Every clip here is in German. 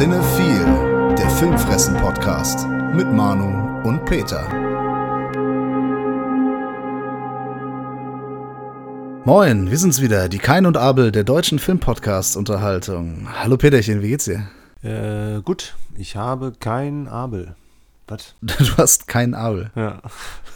Cinephile, der Filmfressen-Podcast mit Manu und Peter. Moin, wir sind's wieder, die Kain und Abel der deutschen Filmpodcast-Unterhaltung. Hallo Peterchen, wie geht's dir? Äh, gut, ich habe kein Abel. Was? Du hast keinen Abel. Ja.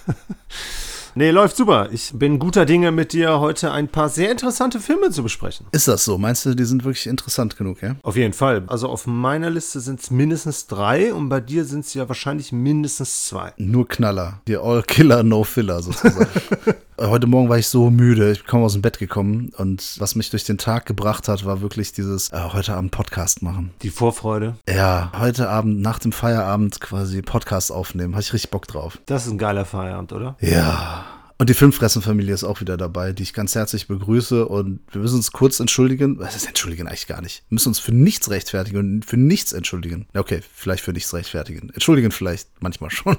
Nee, läuft super. Ich bin guter Dinge, mit dir heute ein paar sehr interessante Filme zu besprechen. Ist das so? Meinst du, die sind wirklich interessant genug, ja? Auf jeden Fall. Also auf meiner Liste sind es mindestens drei und bei dir sind es ja wahrscheinlich mindestens zwei. Nur Knaller. Die All Killer, No Filler sozusagen. Heute Morgen war ich so müde, ich bin kaum aus dem Bett gekommen und was mich durch den Tag gebracht hat, war wirklich dieses äh, heute Abend Podcast machen. Die Vorfreude. Ja, heute Abend nach dem Feierabend quasi Podcast aufnehmen, hatte ich richtig Bock drauf. Das ist ein geiler Feierabend, oder? Ja. Und die Filmfressenfamilie ist auch wieder dabei, die ich ganz herzlich begrüße. Und wir müssen uns kurz entschuldigen. Was ist entschuldigen eigentlich gar nicht? Wir müssen uns für nichts rechtfertigen und für nichts entschuldigen. Okay, vielleicht für nichts rechtfertigen. Entschuldigen vielleicht manchmal schon.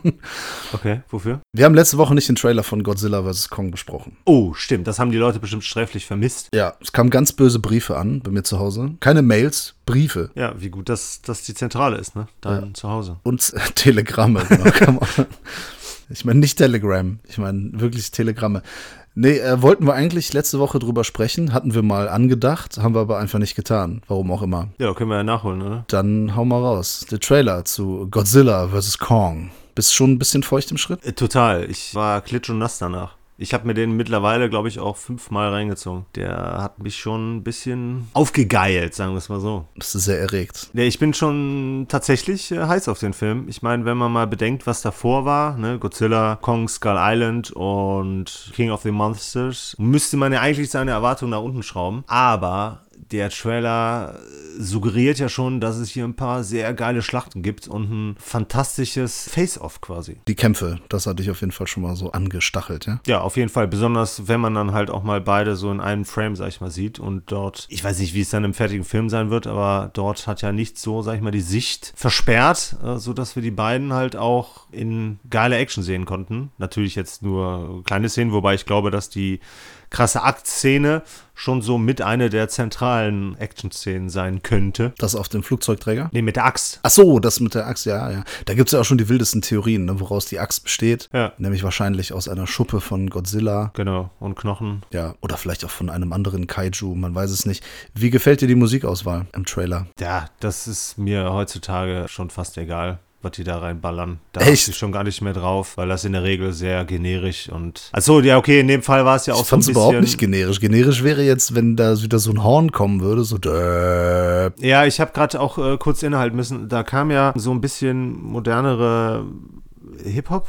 Okay, wofür? Wir haben letzte Woche nicht den Trailer von Godzilla vs. Kong besprochen. Oh, stimmt. Das haben die Leute bestimmt sträflich vermisst. Ja, es kamen ganz böse Briefe an bei mir zu Hause. Keine Mails, Briefe. Ja, wie gut, dass das die Zentrale ist, ne? Dein ja. zu Hause. Und Telegramme. Genau, ich meine nicht Telegram, ich meine wirklich Telegramme. Nee, äh, wollten wir eigentlich letzte Woche drüber sprechen, hatten wir mal angedacht, haben wir aber einfach nicht getan, warum auch immer. Ja, können wir ja nachholen, oder? Dann hau mal raus. Der Trailer zu Godzilla vs. Kong. Bist schon ein bisschen feucht im Schritt? Äh, total. Ich war klitsch und nass danach. Ich habe mir den mittlerweile, glaube ich, auch fünfmal reingezogen. Der hat mich schon ein bisschen aufgegeilt, sagen wir es mal so. Das ist sehr erregt. Ja, ich bin schon tatsächlich äh, heiß auf den Film. Ich meine, wenn man mal bedenkt, was davor war, ne, Godzilla, Kong, Skull Island und King of the Monsters, müsste man ja eigentlich seine Erwartungen nach unten schrauben. Aber der Trailer suggeriert ja schon, dass es hier ein paar sehr geile Schlachten gibt und ein fantastisches Face-Off quasi. Die Kämpfe, das hatte ich auf jeden Fall schon mal so angestachelt, ja? Ja, auf jeden Fall. Besonders, wenn man dann halt auch mal beide so in einem Frame, sag ich mal, sieht und dort, ich weiß nicht, wie es dann im fertigen Film sein wird, aber dort hat ja nicht so, sag ich mal, die Sicht versperrt, äh, sodass wir die beiden halt auch in geile Action sehen konnten. Natürlich jetzt nur kleine Szenen, wobei ich glaube, dass die krasse Aktszene schon so mit einer der zentralen Action-Szenen sein könnte. Das auf dem Flugzeugträger? Nee, mit der Axt. Ach so, das mit der Axt, ja, ja. Da gibt es ja auch schon die wildesten Theorien, ne, woraus die Axt besteht. Ja. Nämlich wahrscheinlich aus einer Schuppe von Godzilla. Genau, und Knochen. Ja, oder vielleicht auch von einem anderen Kaiju, man weiß es nicht. Wie gefällt dir die Musikauswahl im Trailer? Ja, das ist mir heutzutage schon fast egal was die da reinballern. Da Echt? ich schon gar nicht mehr drauf, weil das in der Regel sehr generisch und. Achso, ja, okay, in dem Fall war es ja auch ich so ein bisschen. überhaupt nicht generisch. Generisch wäre jetzt, wenn da wieder so ein Horn kommen würde, so. Ja, ich habe gerade auch äh, kurz innehalten müssen. Da kam ja so ein bisschen modernere Hip-Hop.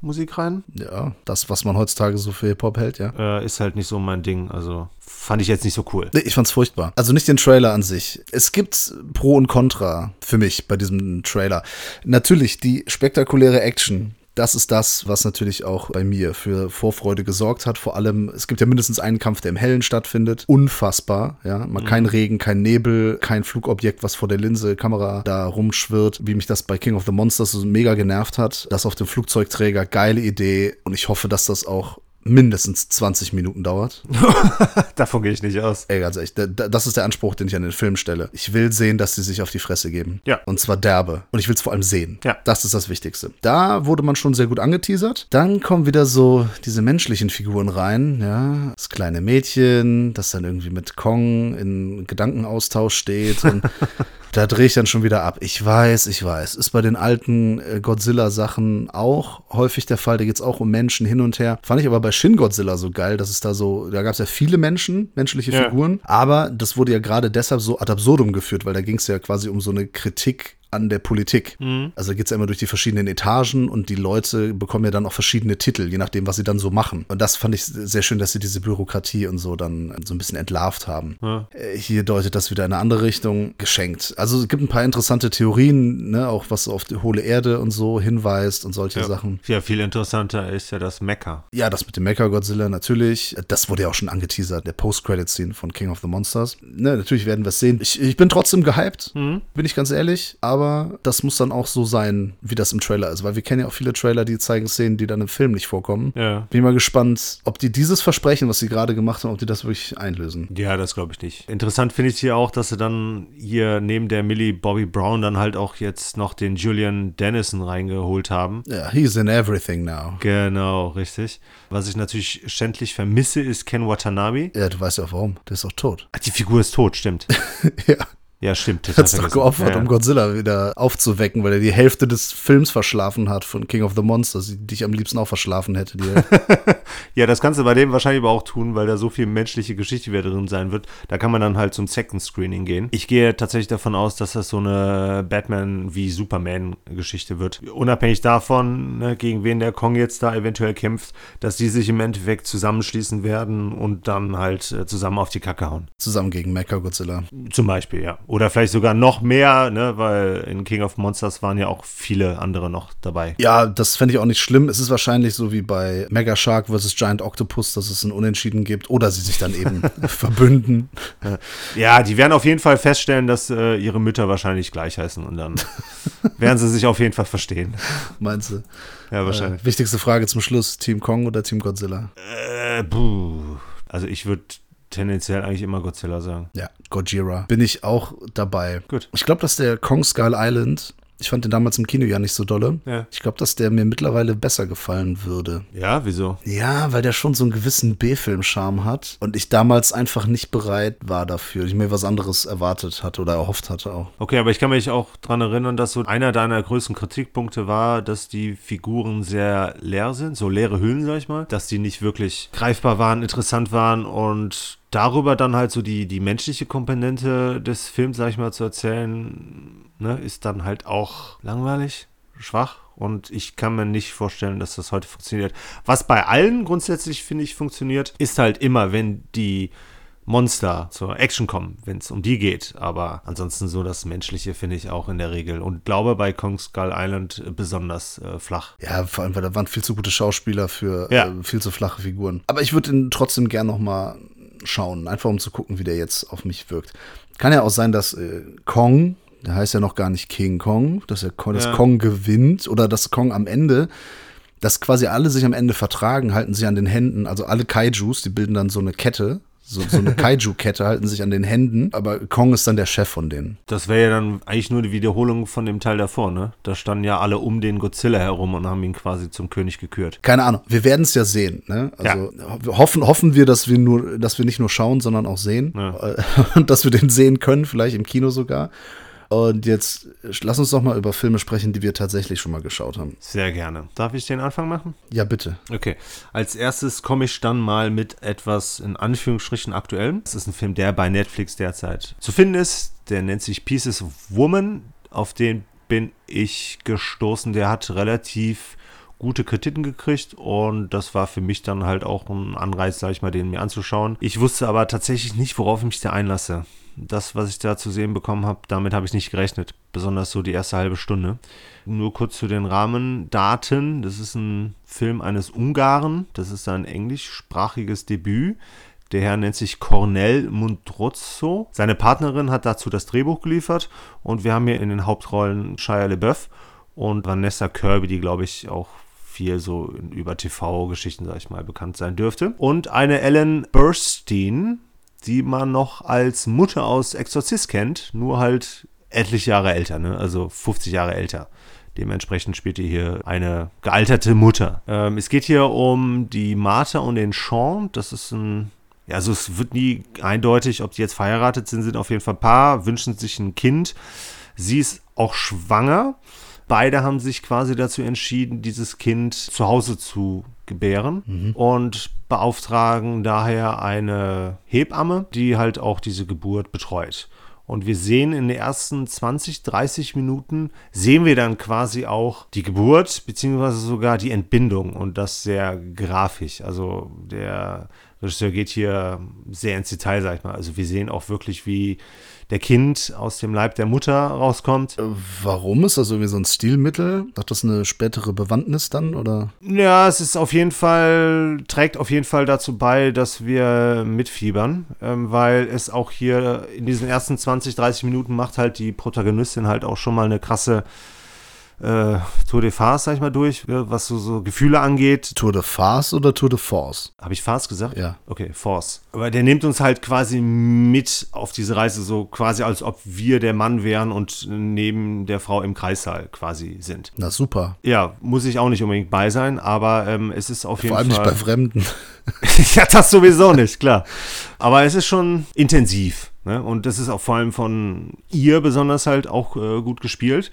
Musik rein. Ja, das, was man heutzutage so für Hip-Hop hält, ja. Äh, ist halt nicht so mein Ding. Also fand ich jetzt nicht so cool. Nee, ich fand's furchtbar. Also nicht den Trailer an sich. Es gibt Pro und Contra für mich bei diesem Trailer. Natürlich die spektakuläre Action, das ist das, was natürlich auch bei mir für Vorfreude gesorgt hat. Vor allem, es gibt ja mindestens einen Kampf, der im Hellen stattfindet. Unfassbar, ja. Mal mhm. kein Regen, kein Nebel, kein Flugobjekt, was vor der Linse, Kamera da rumschwirrt, wie mich das bei King of the Monsters so mega genervt hat. Das auf dem Flugzeugträger, geile Idee. Und ich hoffe, dass das auch mindestens 20 Minuten dauert. Davon gehe ich nicht aus. Ey, ganz ehrlich, das ist der Anspruch, den ich an den Film stelle. Ich will sehen, dass sie sich auf die Fresse geben. Ja. Und zwar derbe. Und ich will es vor allem sehen. Ja. Das ist das Wichtigste. Da wurde man schon sehr gut angeteasert. Dann kommen wieder so diese menschlichen Figuren rein, ja. Das kleine Mädchen, das dann irgendwie mit Kong in Gedankenaustausch steht und da drehe ich dann schon wieder ab. Ich weiß, ich weiß. Ist bei den alten äh, Godzilla-Sachen auch häufig der Fall. Da geht es auch um Menschen hin und her. Fand ich aber bei Shin Godzilla so geil, dass es da so, da gab es ja viele Menschen, menschliche ja. Figuren. Aber das wurde ja gerade deshalb so ad absurdum geführt, weil da ging es ja quasi um so eine Kritik an der Politik. Mhm. Also geht es ja immer durch die verschiedenen Etagen und die Leute bekommen ja dann auch verschiedene Titel, je nachdem, was sie dann so machen. Und das fand ich sehr schön, dass sie diese Bürokratie und so dann so ein bisschen entlarvt haben. Ja. Äh, hier deutet das wieder in eine andere Richtung geschenkt. Also es gibt ein paar interessante Theorien, ne, auch was auf die hohle Erde und so hinweist und solche ja. Sachen. Ja, viel interessanter ist ja das Mecha. Ja, das mit dem Mecha-Godzilla natürlich. Das wurde ja auch schon angeteasert, der Post-Credit-Scene von King of the Monsters. Ne, natürlich werden wir es sehen. Ich, ich bin trotzdem gehypt, mhm. bin ich ganz ehrlich, aber aber das muss dann auch so sein, wie das im Trailer ist, weil wir kennen ja auch viele Trailer, die zeigen Szenen, die dann im Film nicht vorkommen. Ja. Bin mal gespannt, ob die dieses Versprechen, was sie gerade gemacht haben, ob die das wirklich einlösen. Ja, das glaube ich nicht. Interessant finde ich hier auch, dass sie dann hier neben der Millie Bobby Brown dann halt auch jetzt noch den Julian Dennison reingeholt haben. Ja, he's in everything now. Genau, richtig. Was ich natürlich schändlich vermisse, ist Ken Watanabe. Ja, du weißt ja auch warum. Der ist auch tot. Ach, die Figur ist tot, stimmt. ja. Ja, stimmt. Hat es doch geopfert, ja. um Godzilla wieder aufzuwecken, weil er die Hälfte des Films verschlafen hat von King of the Monsters, die ich am liebsten auch verschlafen hätte. Ja, das kannst du bei dem wahrscheinlich aber auch tun, weil da so viel menschliche Geschichte wieder drin sein wird. Da kann man dann halt zum Second Screening gehen. Ich gehe tatsächlich davon aus, dass das so eine Batman wie Superman-Geschichte wird. Unabhängig davon, ne, gegen wen der Kong jetzt da eventuell kämpft, dass die sich im Endeffekt zusammenschließen werden und dann halt äh, zusammen auf die Kacke hauen. Zusammen gegen Mecha Godzilla. Zum Beispiel, ja. Oder vielleicht sogar noch mehr, ne, weil in King of Monsters waren ja auch viele andere noch dabei. Ja, das fände ich auch nicht schlimm. Es ist wahrscheinlich so wie bei Mega Shark vs. Giant Octopus, dass es ein Unentschieden gibt oder sie sich dann eben verbünden. Ja, die werden auf jeden Fall feststellen, dass äh, ihre Mütter wahrscheinlich gleich heißen und dann werden sie sich auf jeden Fall verstehen. Meinst du? Ja, wahrscheinlich. Äh, wichtigste Frage zum Schluss: Team Kong oder Team Godzilla? Äh, puh. Also ich würde tendenziell eigentlich immer Godzilla sagen. Ja, Gojira. Bin ich auch dabei. Gut. Ich glaube, dass der Kong Skull Island, ich fand den damals im Kino ja nicht so dolle. Ja. Ich glaube, dass der mir mittlerweile besser gefallen würde. Ja, wieso? Ja, weil der schon so einen gewissen B-Film-Charme hat und ich damals einfach nicht bereit war dafür. Ich mir was anderes erwartet hatte oder erhofft hatte auch. Okay, aber ich kann mich auch daran erinnern, dass so einer deiner größten Kritikpunkte war, dass die Figuren sehr leer sind, so leere Hüllen, sag ich mal, dass die nicht wirklich greifbar waren, interessant waren und darüber dann halt so die, die menschliche Komponente des Films, sag ich mal, zu erzählen, ne, ist dann halt auch langweilig, schwach. Und ich kann mir nicht vorstellen, dass das heute funktioniert. Was bei allen grundsätzlich, finde ich, funktioniert, ist halt immer, wenn die Monster zur Action kommen, wenn es um die geht. Aber ansonsten so das Menschliche finde ich auch in der Regel. Und glaube bei Kong Skull Island besonders äh, flach. Ja, vor allem, weil da waren viel zu gute Schauspieler für Ja. äh, viel zu flache Figuren. Aber ich würde ihn trotzdem gern noch mal schauen, einfach um zu gucken, wie der jetzt auf mich wirkt. Kann ja auch sein, dass äh, Kong, der heißt ja noch gar nicht King Kong, dass er Kong, dass Ja. Kong gewinnt oder dass Kong am Ende, dass quasi alle sich am Ende vertragen, halten sie an den Händen, also alle Kaijus, die bilden dann so eine Kette, so, so eine Kaiju-Kette, halten sich an den Händen, aber Kong ist dann der Chef von denen. Das wäre ja dann eigentlich nur die Wiederholung von dem Teil davor, ne? Da standen ja alle um den Godzilla herum und haben ihn quasi zum König gekürt. Keine Ahnung, wir werden es ja sehen. Ne? Also ho- hoffen, hoffen wir, dass wir nur, dass wir nicht nur schauen, sondern auch sehen. Ja. Und dass wir den sehen können, vielleicht im Kino sogar. Und jetzt lass uns doch mal über Filme sprechen, die wir tatsächlich schon mal geschaut haben. Sehr gerne. Darf ich den Anfang machen? Ja, bitte. Okay. Als erstes komme ich dann mal mit etwas in Anführungsstrichen aktuellem. Das ist ein Film, der bei Netflix derzeit zu finden ist. Der nennt sich Pieces of Woman. Auf den bin ich gestoßen. Der hat relativ gute Kritiken gekriegt und das war für mich dann halt auch ein Anreiz, sag ich mal, den mir anzuschauen. Ich wusste aber tatsächlich nicht, worauf ich mich da einlasse. Das, was ich da zu sehen bekommen habe, damit habe ich nicht gerechnet. Besonders so die erste halbe Stunde. Nur kurz zu den Rahmendaten. Das ist ein Film eines Ungarn. Das ist ein englischsprachiges Debüt. Der Herr nennt sich Cornel Mundrozzo. Seine Partnerin hat dazu das Drehbuch geliefert. Und wir haben hier in den Hauptrollen Shia LeBeouf und Vanessa Kirby, die, glaube ich, auch viel so über TV-Geschichten, sag ich mal, bekannt sein dürfte. Und eine Ellen Burstyn, die man noch als Mutter aus Exorzist kennt, nur halt etliche Jahre älter, ne? also 50 Jahre älter. Dementsprechend spielt ihr hier eine gealterte Mutter. Ähm, es geht hier um die Martha und den Sean. Das ist ein, ja, also es wird nie eindeutig, ob die jetzt verheiratet sind, sind auf jeden Fall ein Paar, wünschen sich ein Kind. Sie ist auch schwanger. Beide haben sich quasi dazu entschieden, dieses Kind zu Hause zu gebären und beauftragen daher eine Hebamme, die halt auch diese Geburt betreut. Und wir sehen in den ersten 20, 30 Minuten, sehen wir dann quasi auch die Geburt, beziehungsweise sogar die Entbindung und das sehr grafisch. Also der Regisseur geht hier sehr ins Detail, sag ich mal. Also wir sehen auch wirklich, wie der Kind aus dem Leib der Mutter rauskommt. Äh, warum ist das irgendwie so ein Stilmittel? Hat das eine spätere Bewandtnis dann oder? Ja, es ist auf jeden Fall, trägt auf jeden Fall dazu bei, dass wir mitfiebern, ähm, weil es auch hier in diesen ersten 20, 30 Minuten macht halt die Protagonistin halt auch schon mal eine krasse äh, Tour de Farce, sag ich mal, durch, was so, so Gefühle angeht. Tour de Farce oder Tour de Force? Habe ich Farce gesagt? Ja. Okay, Force. Aber der nimmt uns halt quasi mit auf diese Reise, so quasi als ob wir der Mann wären und neben der Frau im Kreissaal quasi sind. Na super. Ja, muss ich auch nicht unbedingt bei sein, aber ähm, es ist auf jeden Vor allem Fall. nicht bei Fremden. ja, das sowieso nicht, klar. Aber es ist schon intensiv. Ne? Und das ist auch vor allem von ihr besonders halt auch äh, gut gespielt.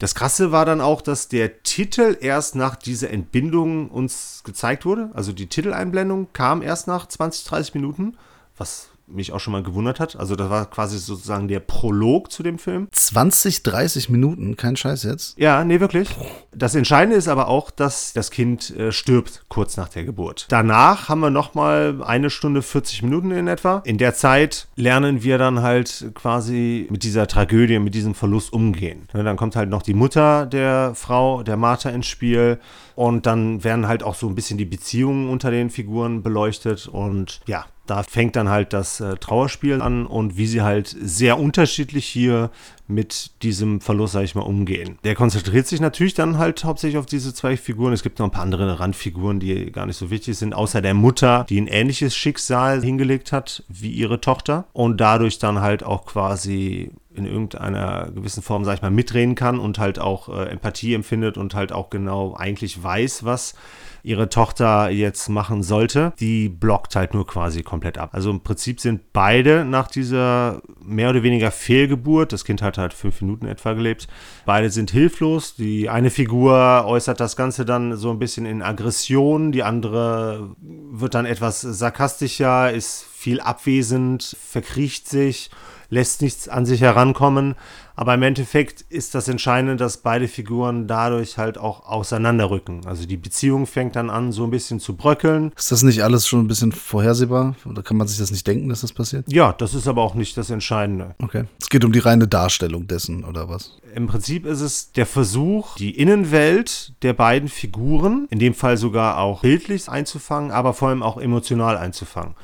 Das Krasse war dann auch, dass der Titel erst nach dieser Entbindung uns gezeigt wurde. Also die Titeleinblendung kam erst nach 20, 30 Minuten, was mich auch schon mal gewundert hat. Also das war quasi sozusagen der Prolog zu dem Film. 20, 30 Minuten, kein Scheiß jetzt. Ja, nee, wirklich. Das Entscheidende ist aber auch, dass das Kind äh, stirbt kurz nach der Geburt. Danach haben wir nochmal eine Stunde 40 Minuten in etwa. In der Zeit lernen wir dann halt quasi mit dieser Tragödie, mit diesem Verlust umgehen. Ja, dann kommt halt noch die Mutter der Frau, der Martha ins Spiel. Und dann werden halt auch so ein bisschen die Beziehungen unter den Figuren beleuchtet. Und ja, da fängt dann halt das äh, Trauerspiel an und wie sie halt sehr unterschiedlich hier mit diesem Verlust, sag ich mal, umgehen. Der konzentriert sich natürlich dann halt hauptsächlich auf diese zwei Figuren. Es gibt noch ein paar andere Randfiguren, die gar nicht so wichtig sind, außer der Mutter, die ein ähnliches Schicksal hingelegt hat wie ihre Tochter und dadurch dann halt auch quasi in irgendeiner gewissen Form, sag ich mal, mitreden kann und halt auch äh, Empathie empfindet und halt auch genau eigentlich weiß, was ihre Tochter jetzt machen sollte, die blockt halt nur quasi komplett ab. Also im Prinzip sind beide nach dieser mehr oder weniger Fehlgeburt, das Kind hat halt fünf Minuten etwa gelebt, beide sind hilflos. Die eine Figur äußert das Ganze dann so ein bisschen in Aggression, die andere wird dann etwas sarkastischer, ist viel abwesend, verkriecht sich lässt nichts an sich herankommen. Aber im Endeffekt ist das Entscheidende, dass beide Figuren dadurch halt auch auseinanderrücken. Also die Beziehung fängt dann an, so ein bisschen zu bröckeln. Ist das nicht alles schon ein bisschen vorhersehbar? Oder kann man sich das nicht denken, dass das passiert? Ja, das ist aber auch nicht das Entscheidende. Okay. Es geht um die reine Darstellung dessen, oder was? Im Prinzip ist es der Versuch, die Innenwelt der beiden Figuren, in dem Fall sogar auch bildlich einzufangen, aber vor allem auch emotional einzufangen.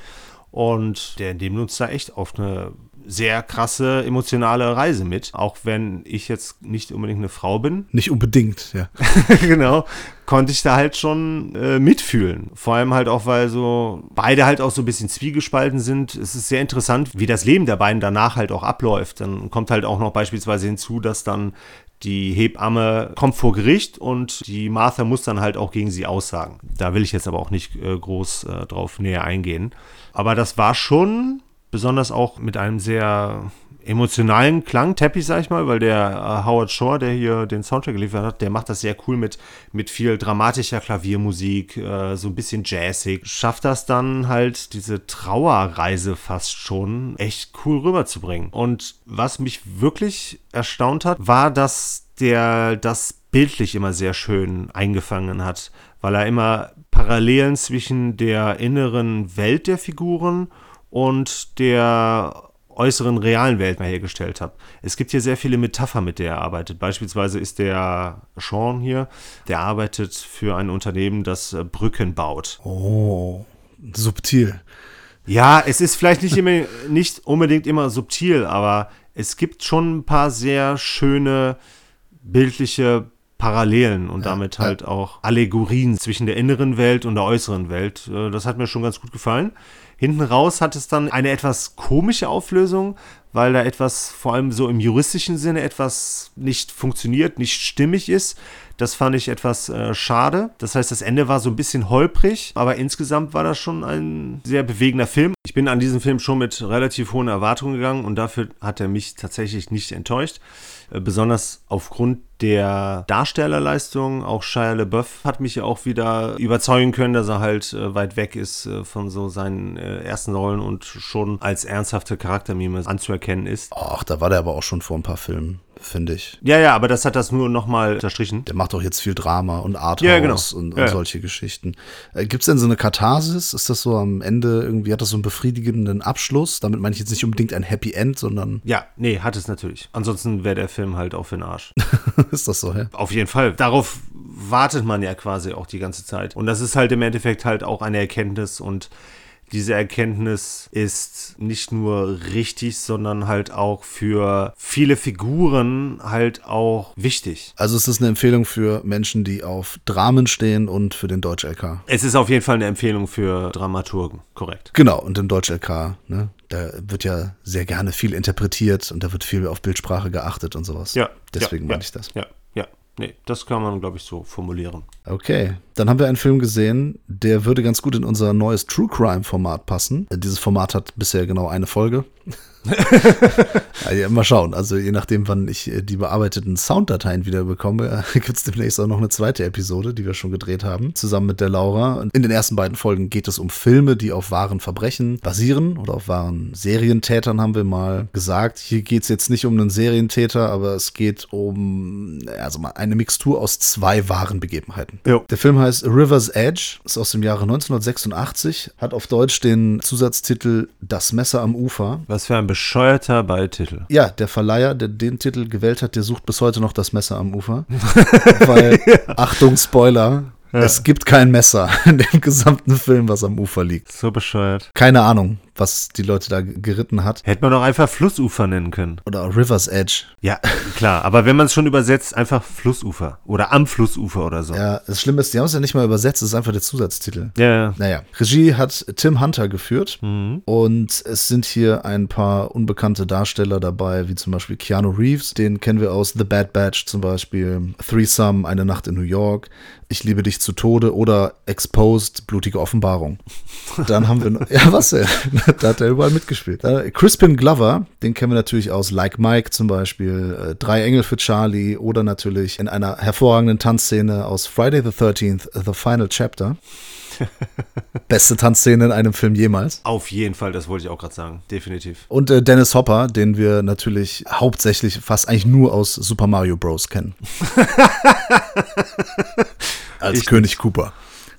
Und der nimmt uns da echt auf eine sehr krasse emotionale Reise mit. Auch wenn ich jetzt nicht unbedingt eine Frau bin. Nicht unbedingt, ja. genau. Konnte ich da halt schon äh, mitfühlen. Vor allem halt auch, weil so beide halt auch so ein bisschen zwiegespalten sind. Es ist sehr interessant, wie das Leben der beiden danach halt auch abläuft. Dann kommt halt auch noch beispielsweise hinzu, dass dann die Hebamme kommt vor Gericht und die Martha muss dann halt auch gegen sie aussagen. Da will ich jetzt aber auch nicht äh, groß äh, drauf näher eingehen. Aber das war schon besonders auch mit einem sehr emotionalen Klangteppich, sag ich mal, weil der äh, Howard Shore, der hier den Soundtrack geliefert hat, der macht das sehr cool mit, mit viel dramatischer Klaviermusik, äh, so ein bisschen jazzig. Schafft das dann halt, diese Trauerreise fast schon echt cool rüberzubringen. Und was mich wirklich erstaunt hat, war, dass der das bildlich immer sehr schön eingefangen hat, weil er immer Parallelen zwischen der inneren Welt der Figuren und der äußeren realen Welt mal hergestellt hat. Es gibt hier sehr viele Metaphern, mit der er arbeitet. Beispielsweise ist der Sean hier, der arbeitet für ein Unternehmen, das äh, Brücken baut. Oh, subtil. Ja, es ist vielleicht nicht, immer, nicht unbedingt immer subtil, aber es gibt schon ein paar sehr schöne bildliche Parallelen und damit halt auch Allegorien zwischen der inneren Welt und der äußeren Welt. Äh, das hat mir schon ganz gut gefallen. Hinten raus hat es dann eine etwas komische Auflösung, weil da etwas, vor allem so im juristischen Sinne, etwas nicht funktioniert, nicht stimmig ist. Das fand ich etwas äh, schade. Das heißt, das Ende war so ein bisschen holprig, aber insgesamt war das schon ein sehr bewegender Film. Ich bin an diesen Film schon mit relativ hohen Erwartungen gegangen und dafür hat er mich tatsächlich nicht enttäuscht. Äh, besonders aufgrund der Darstellerleistung, auch Shia LaBeouf hat mich ja auch wieder überzeugen können, dass er halt äh, weit weg ist äh, von so seinen äh, ersten Rollen und schon als ernsthafte Charaktermime anzuerkennen ist. Ach, da war der aber auch schon vor ein paar Filmen. Finde ich. Ja, ja, aber das hat das nur nochmal unterstrichen. Der macht doch jetzt viel Drama und Arthouse Ja, genau. und, und Ja, ja. solche Geschichten. Äh, Gibt es denn so eine Katharsis? Ist das so am Ende irgendwie, hat das so einen befriedigenden Abschluss? Damit meine ich jetzt nicht unbedingt ein Happy End, sondern Ja, nee, hat es natürlich. Ansonsten wäre der Film halt auch für den Arsch. ist das so, ja? Auf jeden Fall. Darauf wartet man ja quasi auch die ganze Zeit. Und das ist halt im Endeffekt halt auch eine Erkenntnis und diese Erkenntnis ist nicht nur richtig, sondern halt auch für viele Figuren halt auch wichtig. Also es ist eine Empfehlung für Menschen, die auf Dramen stehen und für den Deutsch-LK. Es ist auf jeden Fall eine Empfehlung für Dramaturgen, korrekt. Genau, und im Deutsch-LK, ne? Da wird ja sehr gerne viel interpretiert und da wird viel auf Bildsprache geachtet und sowas. Ja. Deswegen ja, meine ich das. Ja. Nee, das kann man, glaube ich, so formulieren. Okay, dann haben wir einen Film gesehen, der würde ganz gut in unser neues True Crime Format passen. Dieses Format hat bisher genau eine Folge. ja, mal schauen. Also je nachdem, wann ich äh, die bearbeiteten Sounddateien wieder bekomme, gibt es demnächst auch noch eine zweite Episode, die wir schon gedreht haben, zusammen mit der Laura. Und in den ersten beiden Folgen geht es um Filme, die auf wahren Verbrechen basieren oder auf wahren Serientätern, haben wir mal gesagt. Hier geht es jetzt nicht um einen Serientäter, aber es geht um also mal eine Mixtur aus zwei wahren Begebenheiten. Jo. Der Film heißt River's Edge, ist aus dem Jahre 1986, hat auf Deutsch den Zusatztitel Das Messer am Ufer. Was für ein bescheuerter Beititel. Ja, der Verleiher, der den Titel gewählt hat, der sucht bis heute noch das Messer am Ufer. Weil, Achtung, Spoiler, es gibt kein Messer in dem gesamten Film, was am Ufer liegt. So bescheuert. Keine Ahnung, was die Leute da geritten hat. Hätte man doch einfach Flussufer nennen können. Oder River's Edge. Ja, klar. Aber wenn man es schon übersetzt, einfach Flussufer. Oder am Flussufer oder so. Ja, das Schlimme ist, die haben es ja nicht mal übersetzt, es ist einfach der Zusatztitel. Ja, ja. Naja, Regie hat Tim Hunter geführt und es sind hier ein paar unbekannte Darsteller dabei, wie zum Beispiel Keanu Reeves, den kennen wir aus The Bad Batch zum Beispiel, Threesome, Eine Nacht in New York, Ich liebe dich zu Tode oder Exposed, Blutige Offenbarung. Dann haben wir noch, ja was denn, da hat er überall mitgespielt. Dann Crispin Glover, den kennen wir natürlich aus Like Mike zum Beispiel, äh, Drei Engel für Charlie oder natürlich in einer hervorragenden Tanzszene aus Friday the 13th, The Final Chapter. Beste Tanzszene in einem Film jemals. Auf jeden Fall, das wollte ich auch gerade sagen. Definitiv. Und äh, Dennis Hopper, den wir natürlich hauptsächlich fast eigentlich nur aus Super Mario Bros. kennen. Als Ich König Cooper.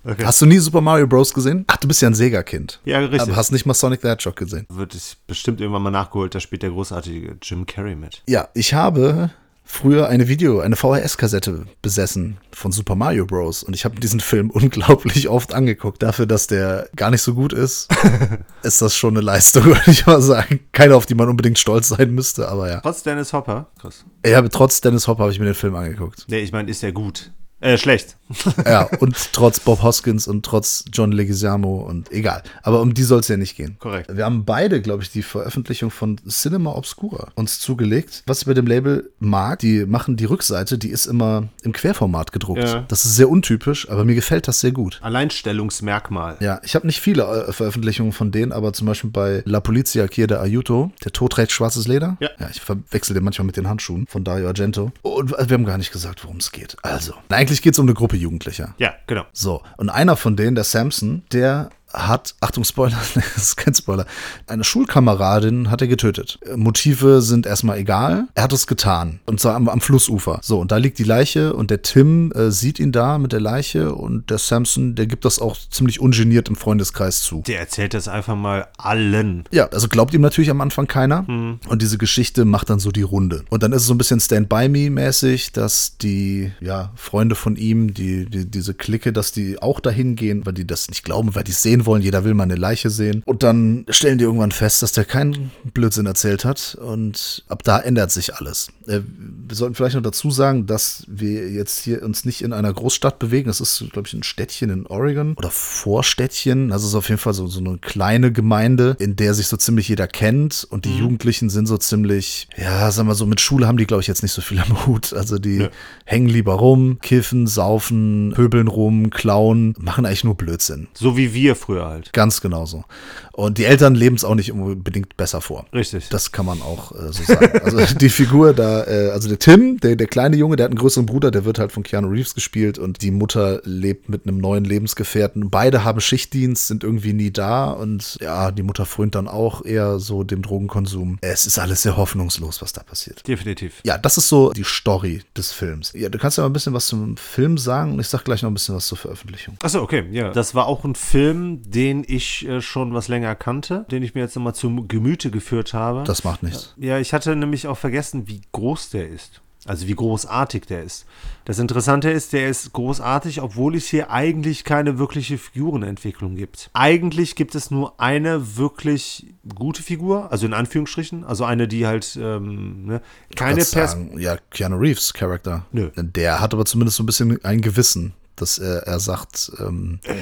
Okay. Hast du nie Super Mario Bros. gesehen? Ach, du bist ja ein Sega-Kind. Ja, richtig. Aber hast nicht mal Sonic the Hedgehog gesehen. Wird es bestimmt irgendwann mal nachgeholt, da spielt der großartige Jim Carrey mit. Ja, ich habe früher eine Video, eine VHS-Kassette besessen von Super Mario Bros. Und ich habe diesen Film unglaublich oft angeguckt. Dafür, dass der gar nicht so gut ist, ist das schon eine Leistung, würde ich mal sagen. Keine, auf die man unbedingt stolz sein müsste, aber ja. Trotz Dennis Hopper. Krass. Habe trotz Dennis Hopper habe ich mir den Film angeguckt. Nee, ich meine, ist ja gut. Äh, schlecht. Ja, und trotz Bob Hoskins und trotz John Leguizamo und egal. Aber um die soll es ja nicht gehen. Korrekt. Wir haben beide, glaube ich, die Veröffentlichung von Cinema Obscura uns zugelegt. Was ich bei dem Label mag, die machen die Rückseite, die ist immer im Querformat gedruckt. Ja. Das ist sehr untypisch, aber mir gefällt das sehr gut. Alleinstellungsmerkmal. Ja, ich habe nicht viele äh, Veröffentlichungen von denen, aber zum Beispiel bei La Polizia Kier de Ayuto, der Tod trägt schwarzes Leder. Ja. ja ich verwechsel den manchmal mit den Handschuhen von Dario Argento. Und wir haben gar nicht gesagt, worum es geht. Also, eigentlich geht es um eine Gruppe Jugendlicher. Ja, genau. So, und einer von denen, der Samson, der hat, Achtung, Spoiler, das ist kein Spoiler, eine Schulkameradin hat er getötet. Motive sind erstmal egal. Er hat es getan. Und zwar am, am Flussufer. So, und da liegt die Leiche und der Tim äh, sieht ihn da mit der Leiche und der Samson, der gibt das auch ziemlich ungeniert im Freundeskreis zu. Der erzählt das einfach mal allen. Ja, also glaubt ihm natürlich am Anfang keiner. Und diese Geschichte macht dann so die Runde. Und dann ist es so ein bisschen Stand By Me-mäßig, dass die ja, Freunde von ihm, die, die, diese Clique, dass die auch dahin gehen, weil die das nicht glauben, weil die es sehen wollen. Jeder will mal eine Leiche sehen. Und dann stellen die irgendwann fest, dass der keinen Blödsinn erzählt hat. Und ab da ändert sich alles. Äh, wir sollten vielleicht noch dazu sagen, dass wir jetzt hier uns nicht in einer Großstadt bewegen. Das ist, glaube ich, ein Städtchen in Oregon oder Vorstädtchen. Also es ist auf jeden Fall so, so eine kleine Gemeinde, in der sich so ziemlich jeder kennt. Und die Jugendlichen sind so ziemlich, ja, sagen wir so, mit Schule haben die, glaube ich, jetzt nicht so viel am Hut. Also die Nö. hängen lieber rum, kiffen, saufen, pöbeln rum, klauen, machen eigentlich nur Blödsinn. So wie wir früher früher halt. Ganz genau so. Und die Eltern leben es auch nicht unbedingt besser vor. Richtig. Das kann man auch äh, so sagen. Also die Figur da, äh, also der Tim, der, der kleine Junge, der hat einen größeren Bruder, der wird halt von Keanu Reeves gespielt und die Mutter lebt mit einem neuen Lebensgefährten. Beide haben Schichtdienst, sind irgendwie nie da und ja, die Mutter frönt dann auch eher so dem Drogenkonsum. Es ist alles sehr hoffnungslos, was da passiert. Definitiv. Ja, das ist so die Story des Films. Ja, du kannst ja mal ein bisschen was zum Film sagen und ich sag gleich noch ein bisschen was zur Veröffentlichung. Achso, okay, ja. Das war auch ein Film, den ich äh, schon was länger kannte, den ich mir jetzt nochmal zum Gemüte geführt habe. Das macht nichts. Ja, ich hatte nämlich auch vergessen, wie groß der ist. Also wie großartig der ist. Das Interessante ist, der ist großartig, obwohl es hier eigentlich keine wirkliche Figurenentwicklung gibt. Eigentlich gibt es nur eine wirklich gute Figur, also in Anführungsstrichen, also eine, die halt ähm, ne, keine Perspektive. Ja, Keanu Reeves Charakter. Nö. Der hat aber zumindest so ein bisschen ein Gewissen dass er, er sagt, ähm, ja.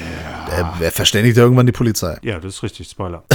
er, er verständigt ja irgendwann die Polizei. Ja, das ist richtig, Spoiler.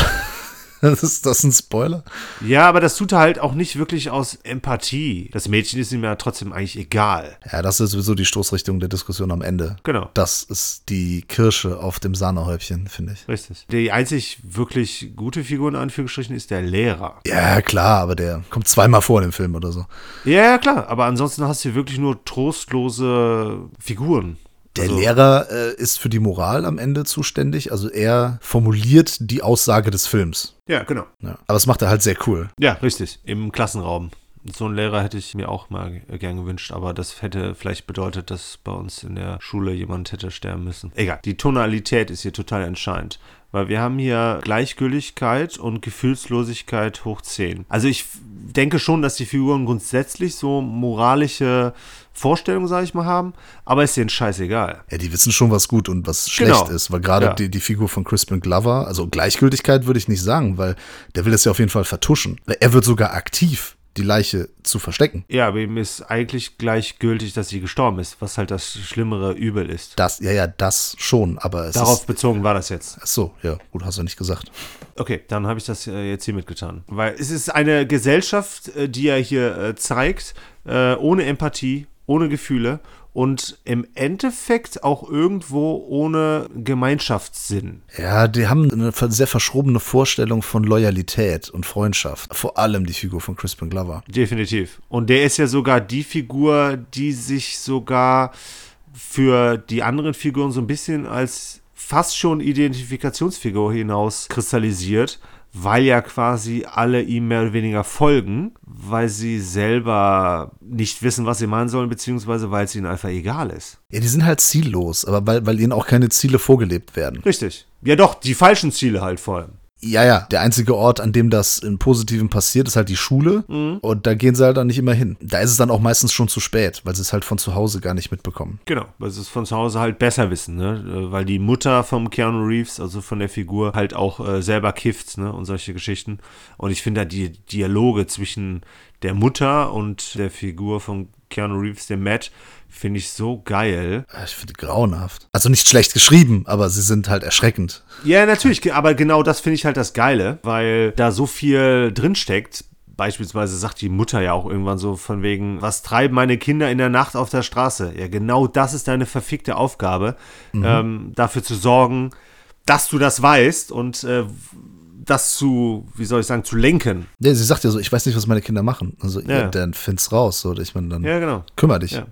ist das ein Spoiler? Ja, aber das tut er halt auch nicht wirklich aus Empathie. Das Mädchen ist ihm ja trotzdem eigentlich egal. Ja, das ist sowieso die Stoßrichtung der Diskussion am Ende. Genau. Das ist die Kirsche auf dem Sahnehäubchen, finde ich. Richtig. Die einzig wirklich gute Figur in Anführungsstrichen ist der Lehrer. Ja, klar, aber der kommt zweimal vor in dem Film oder so. Ja, ja, klar. Aber ansonsten hast du wirklich nur trostlose Figuren. Der also, Lehrer äh, ist für die Moral am Ende zuständig. Also er formuliert die Aussage des Films. Ja, genau. Ja, aber das macht er halt sehr cool. Ja, richtig. Im Klassenraum. So einen Lehrer hätte ich mir auch mal gern gewünscht, aber das hätte vielleicht bedeutet, dass bei uns in der Schule jemand hätte sterben müssen. Egal, die Tonalität ist hier total entscheidend, weil wir haben hier Gleichgültigkeit und Gefühlslosigkeit hoch 10. Also ich denke schon, dass die Figuren grundsätzlich so moralische Vorstellungen, sage ich mal, haben, aber ist denen scheißegal. Ja, die wissen schon, was gut und was schlecht genau. ist, weil gerade ja. die, die Figur von Crispin Glover, also Gleichgültigkeit würde ich nicht sagen, weil der will das ja auf jeden Fall vertuschen. Er wird sogar aktiv die Leiche zu verstecken. Ja, aber ihm ist eigentlich gleichgültig, dass sie gestorben ist, was halt das schlimmere Übel ist. Das, ja, ja, das schon, aber es Darauf ist, bezogen war das jetzt. Ach so, ja, gut, hast du nicht gesagt. Okay, dann habe ich das äh, jetzt hier mitgetan. Weil es ist eine Gesellschaft, äh, die er hier äh, zeigt, ohne Empathie, ohne Gefühle und im Endeffekt auch irgendwo ohne Gemeinschaftssinn. Ja, die haben eine sehr verschrobene Vorstellung von Loyalität und Freundschaft. Vor allem die Figur von Crispin Glover. Definitiv. Und der ist ja sogar die Figur, die sich sogar für die anderen Figuren so ein bisschen als fast schon Identifikationsfigur hinaus kristallisiert, weil ja quasi alle ihm mehr oder weniger folgen, weil sie selber nicht wissen, was sie machen sollen, beziehungsweise weil es ihnen einfach egal ist. Ja, die sind halt ziellos, aber weil, weil ihnen auch keine Ziele vorgelebt werden. Richtig. Ja, doch, die falschen Ziele halt vor allem. Ja, ja. Der einzige Ort, an dem das im Positiven passiert, ist halt die Schule. Mhm. Und da gehen sie halt dann nicht immer hin. Da ist es dann auch meistens schon zu spät, weil sie es halt von zu Hause gar nicht mitbekommen. Genau, weil sie es von zu Hause halt besser wissen, ne? Weil die Mutter vom Keanu Reeves, also von der Figur, halt auch äh, selber kifft, ne? Und solche Geschichten. Und ich finde da die Dialoge zwischen der Mutter und der Figur von Keanu Reeves, dem Matt, finde ich so geil. Ich finde grauenhaft. Also nicht schlecht geschrieben, aber sie sind halt erschreckend. Ja, natürlich, aber genau das finde ich halt das Geile, weil da so viel drinsteckt. Beispielsweise sagt die Mutter ja auch irgendwann so von wegen, was treiben meine Kinder in der Nacht auf der Straße? Ja, genau das ist deine verfickte Aufgabe, mhm. ähm, dafür zu sorgen, dass du das weißt und äh, das zu, wie soll ich sagen, zu lenken. Ja, sie sagt ja so, ich weiß nicht, was meine Kinder machen. Also, ja. dann find's raus. So, ich meine, dann ja, genau. kümmer dich. Ja.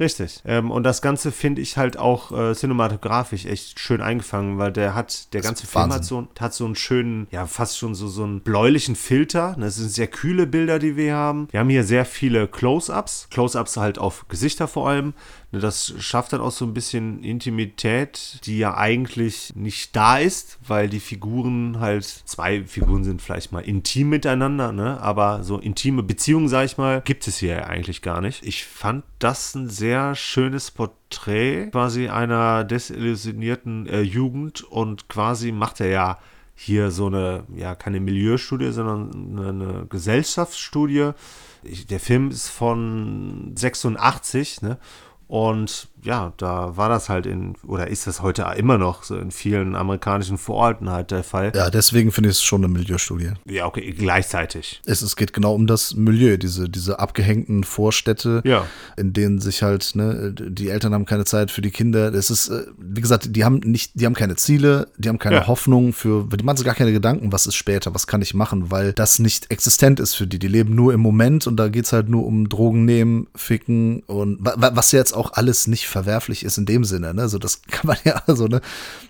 Richtig. Ähm, und das Ganze finde ich halt auch äh, cinematografisch echt schön eingefangen, weil der hat, der ganze Film hat so, hat so einen schönen, ja, fast schon so, so einen bläulichen Filter. Das sind sehr kühle Bilder, die wir haben. Wir haben hier sehr viele Close-Ups. Close-Ups halt auf Gesichter vor allem. Ne, das schafft dann auch so ein bisschen Intimität, die ja eigentlich nicht da ist, weil die Figuren halt, zwei Figuren sind vielleicht mal intim miteinander, ne? aber so intime Beziehungen, sag ich mal, gibt es hier eigentlich gar nicht. Ich fand das ein sehr schönes Porträt quasi einer desillusionierten äh, Jugend und quasi macht er ja hier so eine, ja, keine Milieustudie, sondern eine, eine Gesellschaftsstudie. Ich, der Film ist von 86, ne? Und ja, da war das halt in, oder ist das heute immer noch so in vielen amerikanischen Vororten halt der Fall. Ja, deswegen finde ich es schon eine Milieustudie. Ja, okay, gleichzeitig. Es, es geht genau um das Milieu, diese, diese abgehängten Vorstädte, Ja. in denen sich halt, ne, die Eltern haben keine Zeit für die Kinder. Das ist, äh, wie gesagt, die haben nicht, die haben keine Ziele, die haben keine Ja. Hoffnung für, die machen sich gar keine Gedanken, was ist später, was kann ich machen, weil das nicht existent ist für die. Die leben nur im Moment und da geht's halt nur um Drogen nehmen, ficken und wa- wa- was ja jetzt auch alles nicht verwerflich ist in dem Sinne, ne? Also das kann man ja so, ne,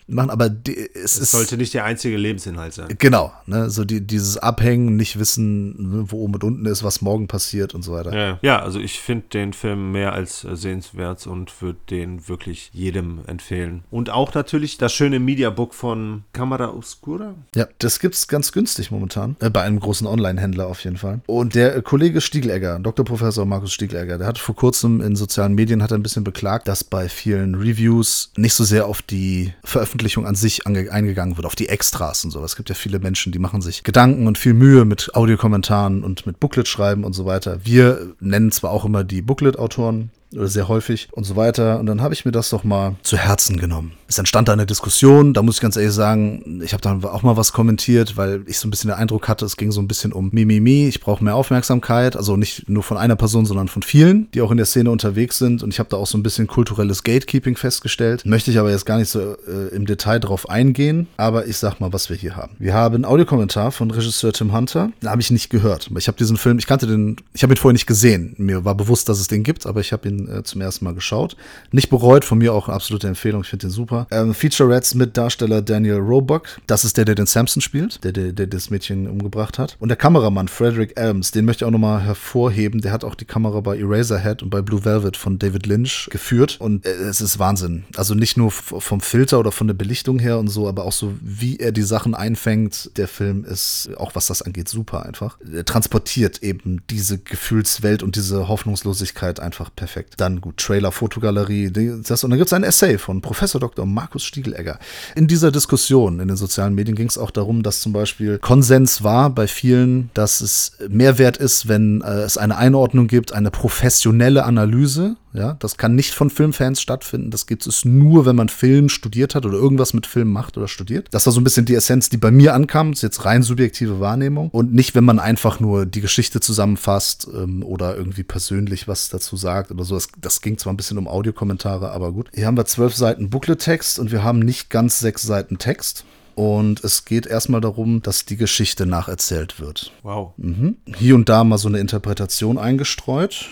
machen, aber die, es Es ist. sollte nicht der einzige Lebensinhalt sein. Genau, ne, so die, dieses Abhängen, nicht wissen, ne, wo oben und unten ist, was morgen passiert und so weiter. Ja, ja also ich finde den Film mehr als äh, sehenswert und würde den wirklich jedem empfehlen. Und auch natürlich das schöne Mediabook von Camera Obscura. Ja, das gibt's ganz günstig momentan. Äh, bei einem großen Online-Händler auf jeden Fall. Und der äh, Kollege Stiegelegger, Dr. Professor Markus Stiegelegger, der hat vor kurzem in sozialen Medien hat ein bisschen beklagt, dass bei vielen Reviews nicht so sehr auf die Veröffentlichung an sich ange eingegangen wird, auf die Extras und so. Es gibt ja viele Menschen, die machen sich Gedanken und viel Mühe mit Audiokommentaren und mit Booklet schreiben und so weiter. Wir nennen zwar auch immer die Booklet-Autoren, oder sehr häufig und so weiter. Und dann habe ich mir das doch mal zu Herzen genommen. Es entstand da eine Diskussion, da muss ich ganz ehrlich sagen, ich habe dann auch mal was kommentiert, weil ich so ein bisschen den Eindruck hatte, es ging so ein bisschen um Mimimi, ich brauche mehr Aufmerksamkeit, also nicht nur von einer Person, sondern von vielen, die auch in der Szene unterwegs sind. Und ich habe da auch so ein bisschen kulturelles Gatekeeping festgestellt. Möchte ich aber jetzt gar nicht so äh, im Detail drauf eingehen, aber ich sag mal, was wir hier haben. Wir haben einen Audiokommentar von Regisseur Tim Hunter, den habe ich nicht gehört. Ich habe diesen Film, ich kannte den, ich habe ihn vorher nicht gesehen. Mir war bewusst, dass es den gibt, aber ich habe ihn äh, zum ersten Mal geschaut. Nicht bereut, von mir auch eine absolute Empfehlung, ich finde den super. Ähm, Featurettes mit Darsteller Daniel Roebuck, das ist der, der den Samson spielt, der, der, der das Mädchen umgebracht hat. Und der Kameramann Frederick Elms, den möchte ich auch nochmal hervorheben, der hat auch die Kamera bei Eraserhead und bei Blue Velvet von David Lynch geführt und äh, es ist Wahnsinn. Also nicht nur vom Filter oder von der Belichtung her und so, aber auch so, wie er die Sachen einfängt. Der Film ist, auch was das angeht, super einfach. Er transportiert eben diese Gefühlswelt und diese Hoffnungslosigkeit einfach perfekt. Dann gut, Trailer, Fotogalerie, das, und dann gibt es ein Essay von Professor Dr. Markus Stiegelegger. In dieser Diskussion in den sozialen Medien ging es auch darum, dass zum Beispiel Konsens war bei vielen, dass es mehr wert ist, wenn äh, es eine Einordnung gibt, eine professionelle Analyse. Ja, das kann nicht von Filmfans stattfinden. Das gibt es nur, wenn man Film studiert hat oder irgendwas mit Film macht oder studiert. Das war so ein bisschen die Essenz, die bei mir ankam. Das ist jetzt rein subjektive Wahrnehmung. Und nicht, wenn man einfach nur die Geschichte zusammenfasst ähm, oder irgendwie persönlich was dazu sagt oder so. Das, das ging zwar ein bisschen um Audiokommentare, aber gut. Hier haben wir zwölf Seiten Booklet-Text und wir haben nicht ganz sechs Seiten Text. Und es geht erstmal darum, dass die Geschichte nacherzählt wird. Wow. Mhm. Hier und da mal so eine Interpretation eingestreut.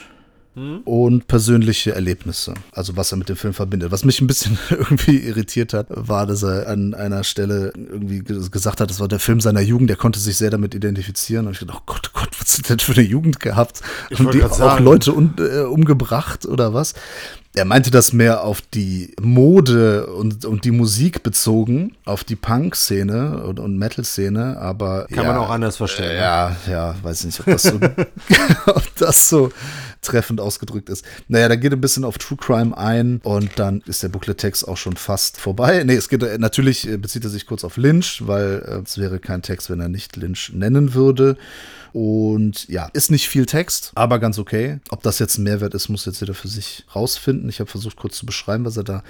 Und persönliche Erlebnisse, also was er mit dem Film verbindet. Was mich ein bisschen irgendwie irritiert hat, war, dass er an einer Stelle irgendwie ge- gesagt hat, das war der Film seiner Jugend, er konnte sich sehr damit identifizieren. Und ich dachte, oh Gott, oh Gott, was ist denn für eine Jugend gehabt? Ich Haben wollte die auch sagen. Leute un, äh, umgebracht oder was? Er meinte das mehr auf die Mode und, und die Musik bezogen, auf die Punk-Szene und, und Metal-Szene, aber Kann man auch anders verstehen. äh, ja, ja, weiß nicht, ob das so, ob das so treffend ausgedrückt ist. Naja, da geht ein bisschen auf True Crime ein und dann ist der Booklet-Text auch schon fast vorbei. Nee, es geht äh, natürlich, äh, bezieht er sich kurz auf Lynch, weil äh, es wäre kein Text, wenn er nicht Lynch nennen würde. Und ja, ist nicht viel Text, aber ganz okay. Ob das jetzt ein Mehrwert ist, muss jetzt jeder für sich rausfinden. Ich habe versucht, kurz zu beschreiben, was er da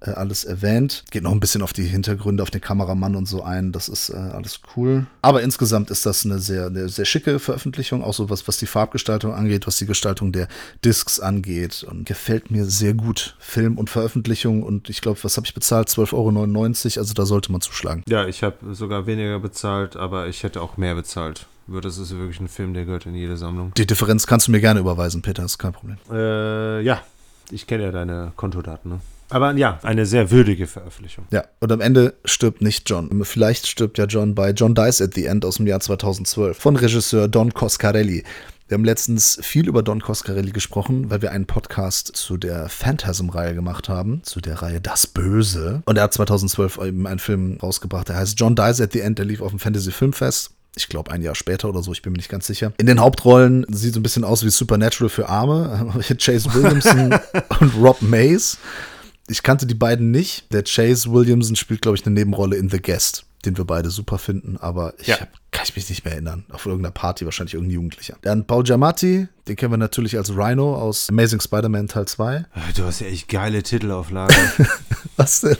äh, alles erwähnt. Geht noch ein bisschen auf die Hintergründe, auf den Kameramann und so ein. Das ist äh, alles cool. Aber insgesamt ist das eine sehr, eine sehr schicke Veröffentlichung, auch so was, was die Farbgestaltung angeht, was die Gestaltung der Discs angeht. Und gefällt mir sehr gut. Film und Veröffentlichung. Und ich glaube, was habe ich bezahlt? 12,99 Euro. Also da sollte man zuschlagen. Ja, ich habe sogar weniger bezahlt, aber ich hätte auch mehr bezahlt. Das ist wirklich ein Film, der gehört in jede Sammlung. Die Differenz kannst du mir gerne überweisen, Peter. Ist kein Problem. Äh, ja, ich kenne ja deine Kontodaten. Ne? Aber ja, eine sehr würdige Veröffentlichung. Ja, und am Ende stirbt nicht John. Vielleicht stirbt ja John bei John Dies at the End aus dem Jahr 2012 von Regisseur Don Coscarelli. Wir haben letztens viel über Don Coscarelli gesprochen, weil wir einen Podcast zu der Phantasm-Reihe gemacht haben, zu der Reihe Das Böse. Und er hat 2012 eben einen Film rausgebracht, der heißt John Dies at the End, der lief auf dem Fantasy Filmfest. Ich glaube, ein Jahr später oder so, ich bin mir nicht ganz sicher. In den Hauptrollen sieht so ein bisschen aus wie Supernatural für Arme. Chase Williamson und Rob Mays. Ich kannte die beiden nicht. Der Chase Williamson spielt, glaube ich, eine Nebenrolle in The Guest, den wir beide super finden, aber ich Ja. habe kein ich mich nicht mehr erinnern. Auf irgendeiner Party, wahrscheinlich irgendein Jugendlicher. Dann Paul Giamatti, den kennen wir natürlich als Rhino aus Amazing Spider-Man Teil 2. Du hast ja echt geile Titelauflage. Was denn?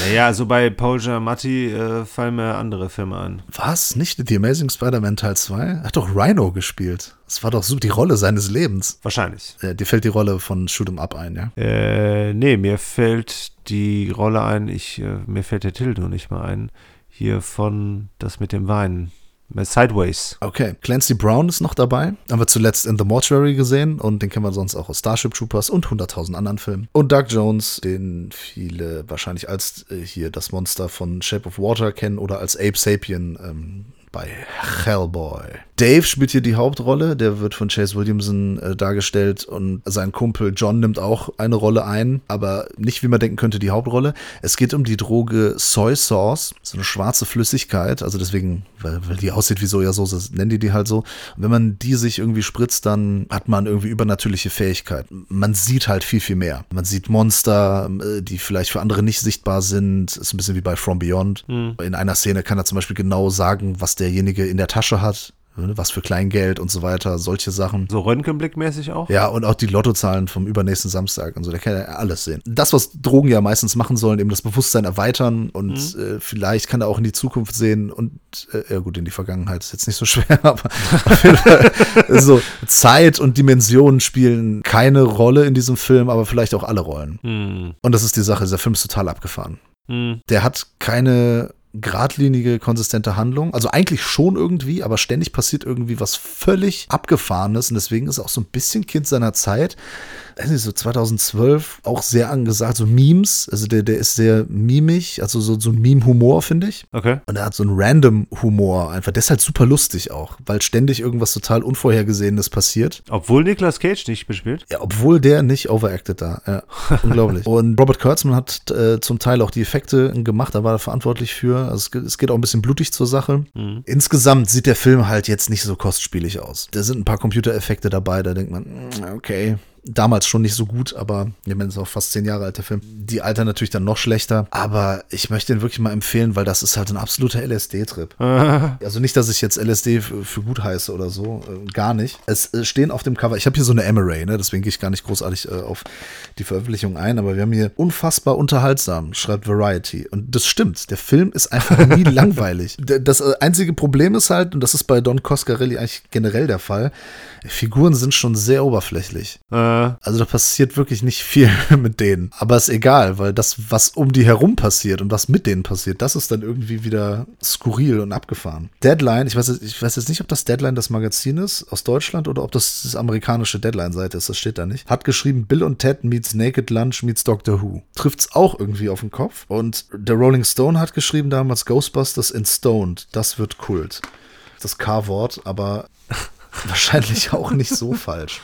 Naja, so bei Paul Giamatti äh, fallen mir andere Filme an. Was? Nicht The Amazing Spider-Man Teil 2? Er hat doch Rhino gespielt. Das war doch so die Rolle seines Lebens. Wahrscheinlich. Äh, dir fällt die Rolle von Shoot 'em Up ein, ja? Äh, nee, mir fällt die Rolle ein, ich, äh, mir fällt der Titel nur nicht mal ein. Hier von das mit dem Weinen. Sideways. Okay, Clancy Brown ist noch dabei. Haben wir zuletzt in The Mortuary gesehen und den kennen wir sonst auch aus Starship Troopers und 100.000 anderen Filmen. Und Doug Jones, den viele wahrscheinlich als äh, hier das Monster von Shape of Water kennen oder als Ape Sapien ähm, bei Hellboy. Dave spielt hier die Hauptrolle, der wird von Chase Williamson äh, dargestellt und sein Kumpel John nimmt auch eine Rolle ein, aber nicht wie man denken könnte die Hauptrolle. Es geht um die Droge Soy Sauce, so eine schwarze Flüssigkeit, also deswegen, weil, weil die aussieht wie Sojasauce, nennen die die halt so. Und wenn man die sich irgendwie spritzt, dann hat man irgendwie übernatürliche Fähigkeiten. Man sieht halt viel, viel mehr. Man sieht Monster, äh, die vielleicht für andere nicht sichtbar sind. Ist ein bisschen wie bei From Beyond. Mhm. In einer Szene kann er zum Beispiel genau sagen, was derjenige in der Tasche hat, was für Kleingeld und so weiter, solche Sachen. So Röntgenblickmäßig auch? Ja, und auch die Lottozahlen vom übernächsten Samstag und so, der kann ja alles sehen. Das, was Drogen ja meistens machen sollen, eben das Bewusstsein erweitern und äh, vielleicht kann er auch in die Zukunft sehen und, äh, ja gut, in die Vergangenheit ist jetzt nicht so schwer, aber Fall, so Zeit und Dimensionen spielen keine Rolle in diesem Film, aber vielleicht auch alle Rollen. Hm. Und das ist die Sache, dieser Film ist total abgefahren. Hm. Der hat keine geradlinige, konsistente Handlung. Also eigentlich schon irgendwie, aber ständig passiert irgendwie was völlig Abgefahrenes und deswegen ist er auch so ein bisschen Kind seiner Zeit. Nicht, so 2012 auch sehr angesagt, so Memes. Also der, der ist sehr mimig, also so, so ein Meme-Humor, finde ich. Okay. Und er hat so einen random Humor einfach. Der ist halt super lustig auch, weil ständig irgendwas total Unvorhergesehenes passiert. Obwohl Nicolas Cage nicht mitspielt? Ja, obwohl der nicht overacted da. Ja, unglaublich. Und Robert Kurtzman hat äh, zum Teil auch die Effekte gemacht, da war er verantwortlich für. Also es, geht- auch ein bisschen blutig zur Sache. Insgesamt sieht der Film halt jetzt nicht so kostspielig aus. Da sind ein paar Computereffekte dabei, da denkt man, mm, okay. Damals schon nicht so gut, aber ich meine, es ist auch fast zehn Jahre alt, der Film. Die Alter natürlich dann noch schlechter, aber ich möchte ihn wirklich mal empfehlen, weil das ist halt ein absoluter LSD-Trip. Also nicht, dass ich jetzt LSD für, gut heiße oder so, äh, gar nicht. Es äh, stehen auf dem Cover, ich habe hier so eine Amaray, ne, deswegen gehe ich gar nicht großartig äh, auf die Veröffentlichung ein, aber wir haben hier unfassbar unterhaltsam, schreibt Variety. Und das stimmt, der Film ist einfach nie langweilig. Das äh, einzige Problem ist halt, und das ist bei Don Coscarelli eigentlich generell der Fall, Figuren sind schon sehr oberflächlich. Äh, Also da passiert wirklich nicht viel mit denen. Aber ist egal, weil das, was um die herum passiert und was mit denen passiert, das ist dann irgendwie wieder skurril und abgefahren. Deadline, ich weiß, jetzt- ich weiß jetzt nicht, ob das Deadline das Magazin ist aus Deutschland oder ob das das amerikanische Deadline-Seite ist, das steht da nicht. Hat geschrieben, Bill und Ted meets Naked Lunch meets Doctor Who. Trifft's auch irgendwie auf den Kopf. Und der Rolling Stone hat geschrieben damals Ghostbusters in Stoned. Das wird Kult. Das K-Wort, aber wahrscheinlich auch nicht so falsch.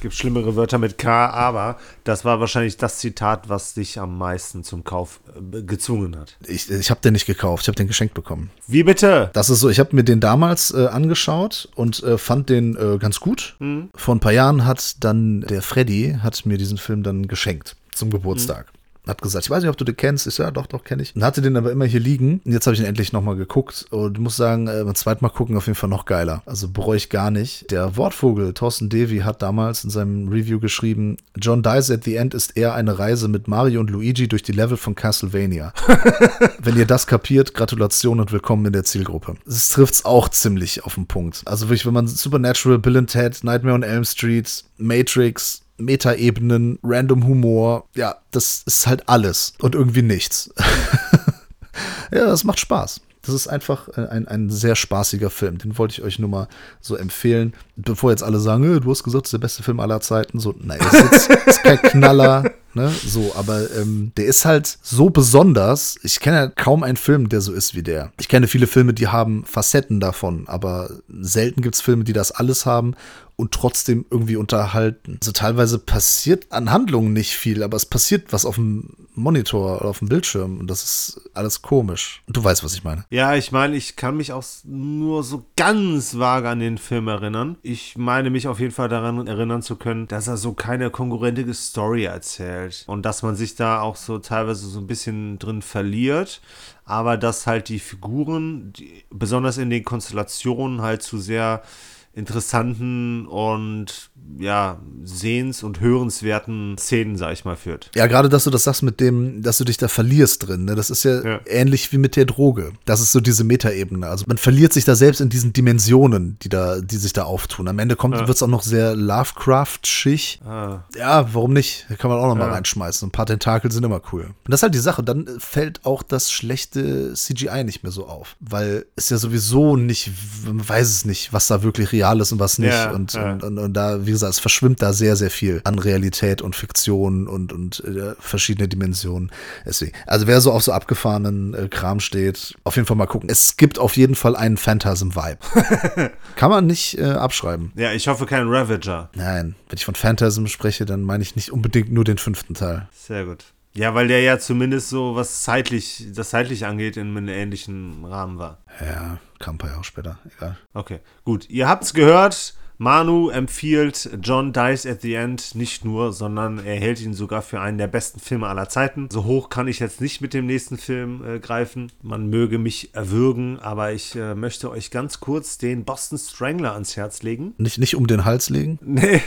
Gibt schlimmere Wörter mit K, aber das war wahrscheinlich das Zitat, was dich am meisten zum Kauf äh, gezwungen hat. Ich, ich habe den nicht gekauft, ich habe den geschenkt bekommen. Wie bitte? Das ist so, ich habe mir den damals äh, angeschaut und äh, fand den äh, ganz gut. Vor ein paar Jahren hat dann der Freddy hat mir diesen Film dann geschenkt zum Geburtstag. Hat gesagt, ich weiß nicht, ob du den kennst. Ich so, ja, doch, doch, kenne ich. Und hatte den aber immer hier liegen. Und jetzt habe ich ihn endlich nochmal geguckt. Und muss sagen, äh, beim zweiten Mal gucken auf jeden Fall noch geiler. Also bereue ich gar nicht. Der Wortvogel, Thorsten Devi, hat damals in seinem Review geschrieben, John Dies at the End ist eher eine Reise mit Mario und Luigi durch die Level von Castlevania. Wenn ihr das kapiert, Gratulation und willkommen in der Zielgruppe. Es trifft's auch ziemlich auf den Punkt. Also wirklich, wenn man Supernatural, Bill and Ted, Nightmare on Elm Street, Matrix, Metaebenen, Random Humor, ja, das ist halt alles und irgendwie nichts. ja, das macht Spaß. Das ist einfach äh, ein, ein sehr spaßiger Film. Den wollte ich euch nur mal so empfehlen. Bevor jetzt alle sagen, "Äh, du hast gesagt, das ist der beste Film aller Zeiten. So, nein, ist jetzt ist kein Knaller, ne? So, aber ähm, der ist halt so besonders. Ich kenne ja kaum einen Film, der so ist wie der. Ich kenne viele Filme, die haben Facetten davon, aber selten gibt es Filme, die das alles haben und trotzdem irgendwie unterhalten. Also teilweise passiert an Handlungen nicht viel, aber es passiert was auf dem Monitor oder auf dem Bildschirm und das ist alles komisch. Du weißt, was ich meine. Ja, ich meine, ich kann mich auch nur so ganz vage an den Film erinnern. Ich meine mich auf jeden Fall daran erinnern zu können, dass er so keine konkurrentige Story erzählt und dass man sich da auch so teilweise so ein bisschen drin verliert aber dass halt die Figuren, die, besonders in den Konstellationen, halt zu sehr interessanten und ja, sehens- und hörenswerten Szenen, sag ich mal, führt. Ja, gerade, dass du das sagst mit dem, dass du dich da verlierst drin, ne? das ist ja, ja, ähnlich wie mit der Droge. Das ist so diese Metaebene. Also man verliert sich da selbst in diesen Dimensionen, die da, die sich da auftun. Am Ende kommt, ja. wird es auch noch sehr Lovecraft-schig. Ah. Ja, warum nicht? Da kann man auch noch ja. mal reinschmeißen. Ein paar Tentakel sind immer cool. Und das ist halt die Sache. Dann fällt auch das schlechte CGI nicht mehr so auf. Weil es ja sowieso nicht, man weiß es nicht, was da wirklich real ist und was nicht. und, und, und, und da, wie gesagt, es verschwimmt da sehr, sehr viel an Realität und Fiktion und, und äh, verschiedene Dimensionen. Deswegen, also wer so auf so abgefahrenen äh, Kram steht, auf jeden Fall mal gucken. Es gibt auf jeden Fall einen Phantasm-Vibe. Kann man nicht äh, abschreiben. Ja, ich hoffe keinen Ravager. Nein, wenn ich von Phantasm spreche, dann meine ich nicht unbedingt nur den fünften Teil. Sehr gut. Ja, weil der ja zumindest so, was zeitlich, das zeitlich angeht, in einem ähnlichen Rahmen war. Ja, kam ein paar Jahre später, egal. Okay, gut. Ihr habt's gehört. Manu empfiehlt John Dies at the End nicht nur, sondern er hält ihn sogar für einen der besten Filme aller Zeiten. So hoch kann ich jetzt nicht mit dem nächsten Film äh, greifen. Man möge mich erwürgen, aber ich äh, möchte euch ganz kurz den Boston Strangler ans Herz legen. Nicht, nicht um den Hals legen? Nee,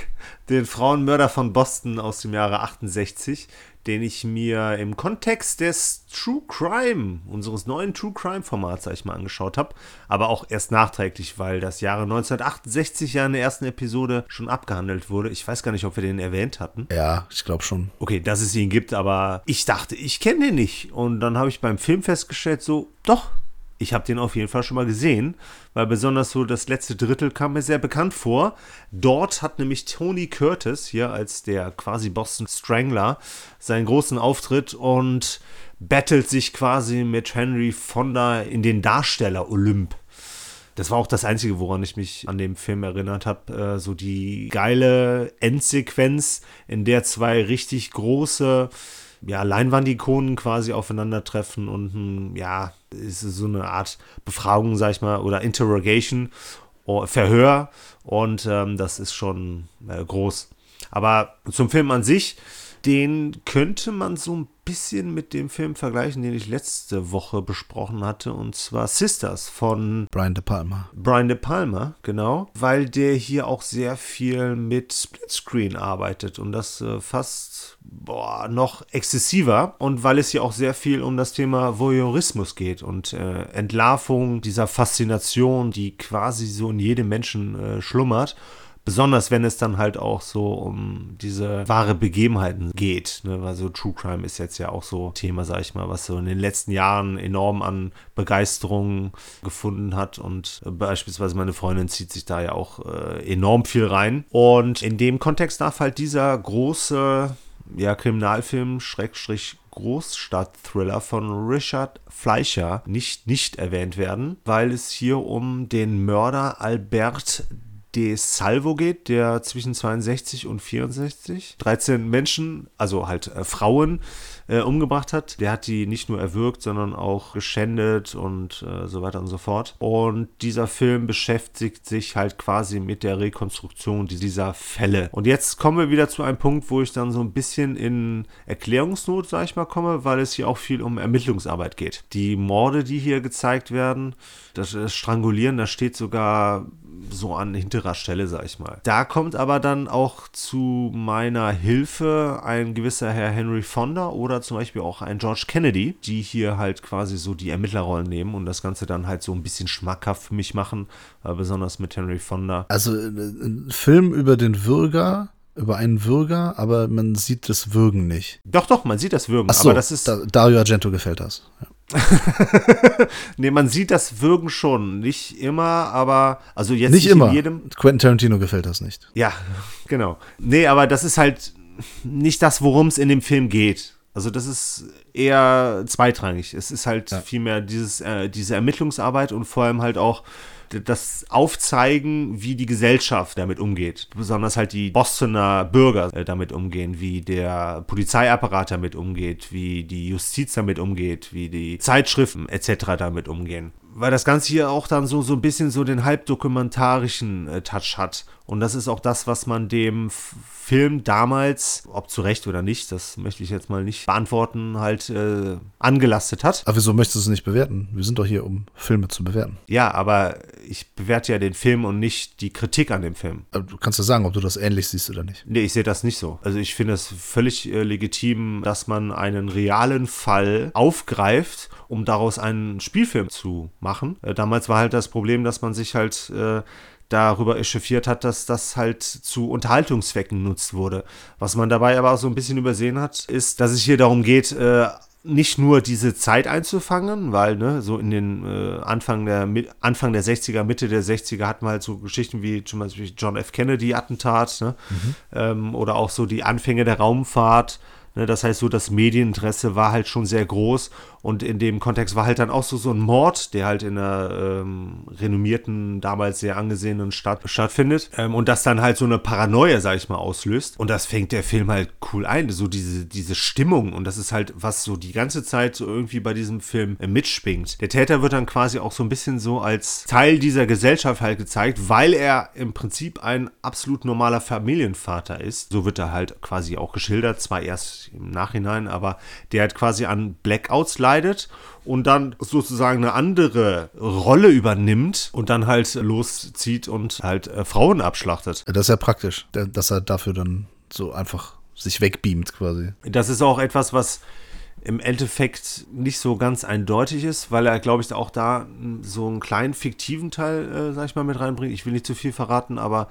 den Frauenmörder von Boston aus dem Jahre 68 den ich mir im Kontext des True Crime, unseres neuen True Crime Formats, sag ich mal, angeschaut habe. Aber auch erst nachträglich, weil das Jahre 1968 ja in der ersten Episode schon abgehandelt wurde. Ich weiß gar nicht, ob wir den erwähnt hatten. Ja, ich glaube schon. Okay, dass es ihn gibt, aber ich dachte, ich kenne den nicht. Und dann habe ich beim Film festgestellt, so, doch, ich habe den auf jeden Fall schon mal gesehen, weil besonders so das letzte Drittel kam mir sehr bekannt vor. Dort hat nämlich Tony Curtis hier als der quasi Boston Strangler seinen großen Auftritt und battelt sich quasi mit Henry Fonda in den Darsteller Olymp. Das war auch das Einzige, woran ich mich an dem Film erinnert habe. Äh, so die geile Endsequenz, in der zwei richtig große ja, Leinwandikonen quasi aufeinandertreffen und ein, ja, ist so eine Art Befragung, sag ich mal, oder Interrogation, oh, Verhör und ähm, das ist schon äh, groß. Aber zum Film an sich, den könnte man so ein bisschen mit dem Film vergleichen, den ich letzte Woche besprochen hatte, und zwar Sisters von Brian De Palma. Brian De Palma, genau, weil der hier auch sehr viel mit Splitscreen arbeitet und das äh, fast boah, noch exzessiver und weil es hier auch sehr viel um das Thema Voyeurismus geht und äh, Entlarvung dieser Faszination, die quasi so in jedem Menschen äh, schlummert Besonders wenn es dann halt auch so um diese wahre Begebenheiten geht. Ne? Weil so True Crime ist jetzt ja auch so Thema, sag ich mal, was so in den letzten Jahren enorm an Begeisterung gefunden hat. Und äh, beispielsweise meine Freundin zieht sich da ja auch äh, enorm viel rein. Und in dem Kontext darf halt dieser große ja, Kriminalfilm, Schrägstrich Großstadt-Thriller von Richard Fleischer nicht, nicht erwähnt werden, weil es hier um den Mörder Albert De Salvo geht, der zwischen 62 und 64 13 Menschen, also halt äh, Frauen, äh, umgebracht hat. Der hat die nicht nur erwürgt, sondern auch geschändet und äh, so weiter und so fort. Und dieser Film beschäftigt sich halt quasi mit der Rekonstruktion dieser Fälle. Und jetzt kommen wir wieder zu einem Punkt, wo ich dann so ein bisschen in Erklärungsnot, sag ich mal, komme, weil es hier auch viel um Ermittlungsarbeit geht. Die Morde, die hier gezeigt werden, das Strangulieren, das steht sogar so an hinterer Stelle, sag ich mal. Da kommt aber dann auch zu meiner Hilfe ein gewisser Herr Henry Fonda oder zum Beispiel auch ein George Kennedy, die hier halt quasi so die Ermittlerrollen nehmen und das Ganze dann halt so ein bisschen schmackhaft für mich machen, äh, besonders mit Henry Fonda. Also äh, ein Film über den Würger über einen Würger, aber man sieht das Würgen nicht. Doch, doch, man sieht das Würgen. Ach so, aber das ist da, Dario Argento gefällt das. Ja. nee, man sieht das Würgen schon. Nicht immer, aber also jetzt nicht, nicht immer. jedem. Quentin Tarantino gefällt das nicht. Ja, genau. Nee, aber das ist halt nicht das, worum es in dem Film geht. Also das ist eher zweitrangig. Es ist halt ja. vielmehr dieses, äh, diese Ermittlungsarbeit und vor allem halt auch das Aufzeigen, wie die Gesellschaft damit umgeht. Besonders halt die Bostoner Bürger äh, damit umgehen, wie der Polizeiapparat damit umgeht, wie die Justiz damit umgeht, wie die Zeitschriften etc. damit umgehen weil das Ganze hier auch dann so, so ein bisschen so den halbdokumentarischen äh, Touch hat. Und das ist auch das, was man dem Film damals, ob zu Recht oder nicht, das möchte ich jetzt mal nicht beantworten, halt äh, angelastet hat. Aber wieso möchtest du es nicht bewerten? Wir sind doch hier, um Filme zu bewerten. Ja, aber ich bewerte ja den Film und nicht die Kritik an dem Film. Aber du kannst ja sagen, ob du das ähnlich siehst oder nicht. Nee, ich sehe das nicht so. Also ich finde es völlig äh, legitim, dass man einen realen Fall aufgreift um daraus einen Spielfilm zu machen. Äh, damals war halt das Problem, dass man sich halt äh, darüber echauffiert hat, dass das halt zu Unterhaltungszwecken genutzt wurde. Was man dabei aber auch so ein bisschen übersehen hat, ist, dass es hier darum geht, äh, nicht nur diese Zeit einzufangen, weil ne, so in den äh, Anfang, der, Anfang der 60er, Mitte der 60er hatten wir halt so Geschichten wie zum Beispiel John F. Kennedy-Attentat ne? Mhm. Ähm, oder auch so die Anfänge der Raumfahrt. Ne? Das heißt, so das Medieninteresse war halt schon sehr groß und in dem Kontext war halt dann auch so, so ein Mord, der halt in einer ähm, renommierten, damals sehr angesehenen Stadt stattfindet. Ähm, und das dann halt so eine Paranoia, sag ich mal, auslöst. Und das fängt der Film halt cool ein. So diese, diese Stimmung. Und das ist halt, was so die ganze Zeit so irgendwie bei diesem Film äh, mitschwingt. Der Täter wird dann quasi auch so ein bisschen so als Teil dieser Gesellschaft halt gezeigt, weil er im Prinzip ein absolut normaler Familienvater ist. So wird er halt quasi auch geschildert, zwar erst im Nachhinein, aber der hat quasi an Blackouts leidet und dann sozusagen eine andere Rolle übernimmt und dann halt loszieht und halt äh, Frauen abschlachtet. Das ist ja praktisch, dass er dafür dann so einfach sich wegbeamt quasi. Das ist auch etwas, was im Endeffekt nicht so ganz eindeutig ist, weil er, glaube ich, auch da so einen kleinen fiktiven Teil, äh, sag ich mal, mit reinbringt. Ich will nicht zu viel verraten, aber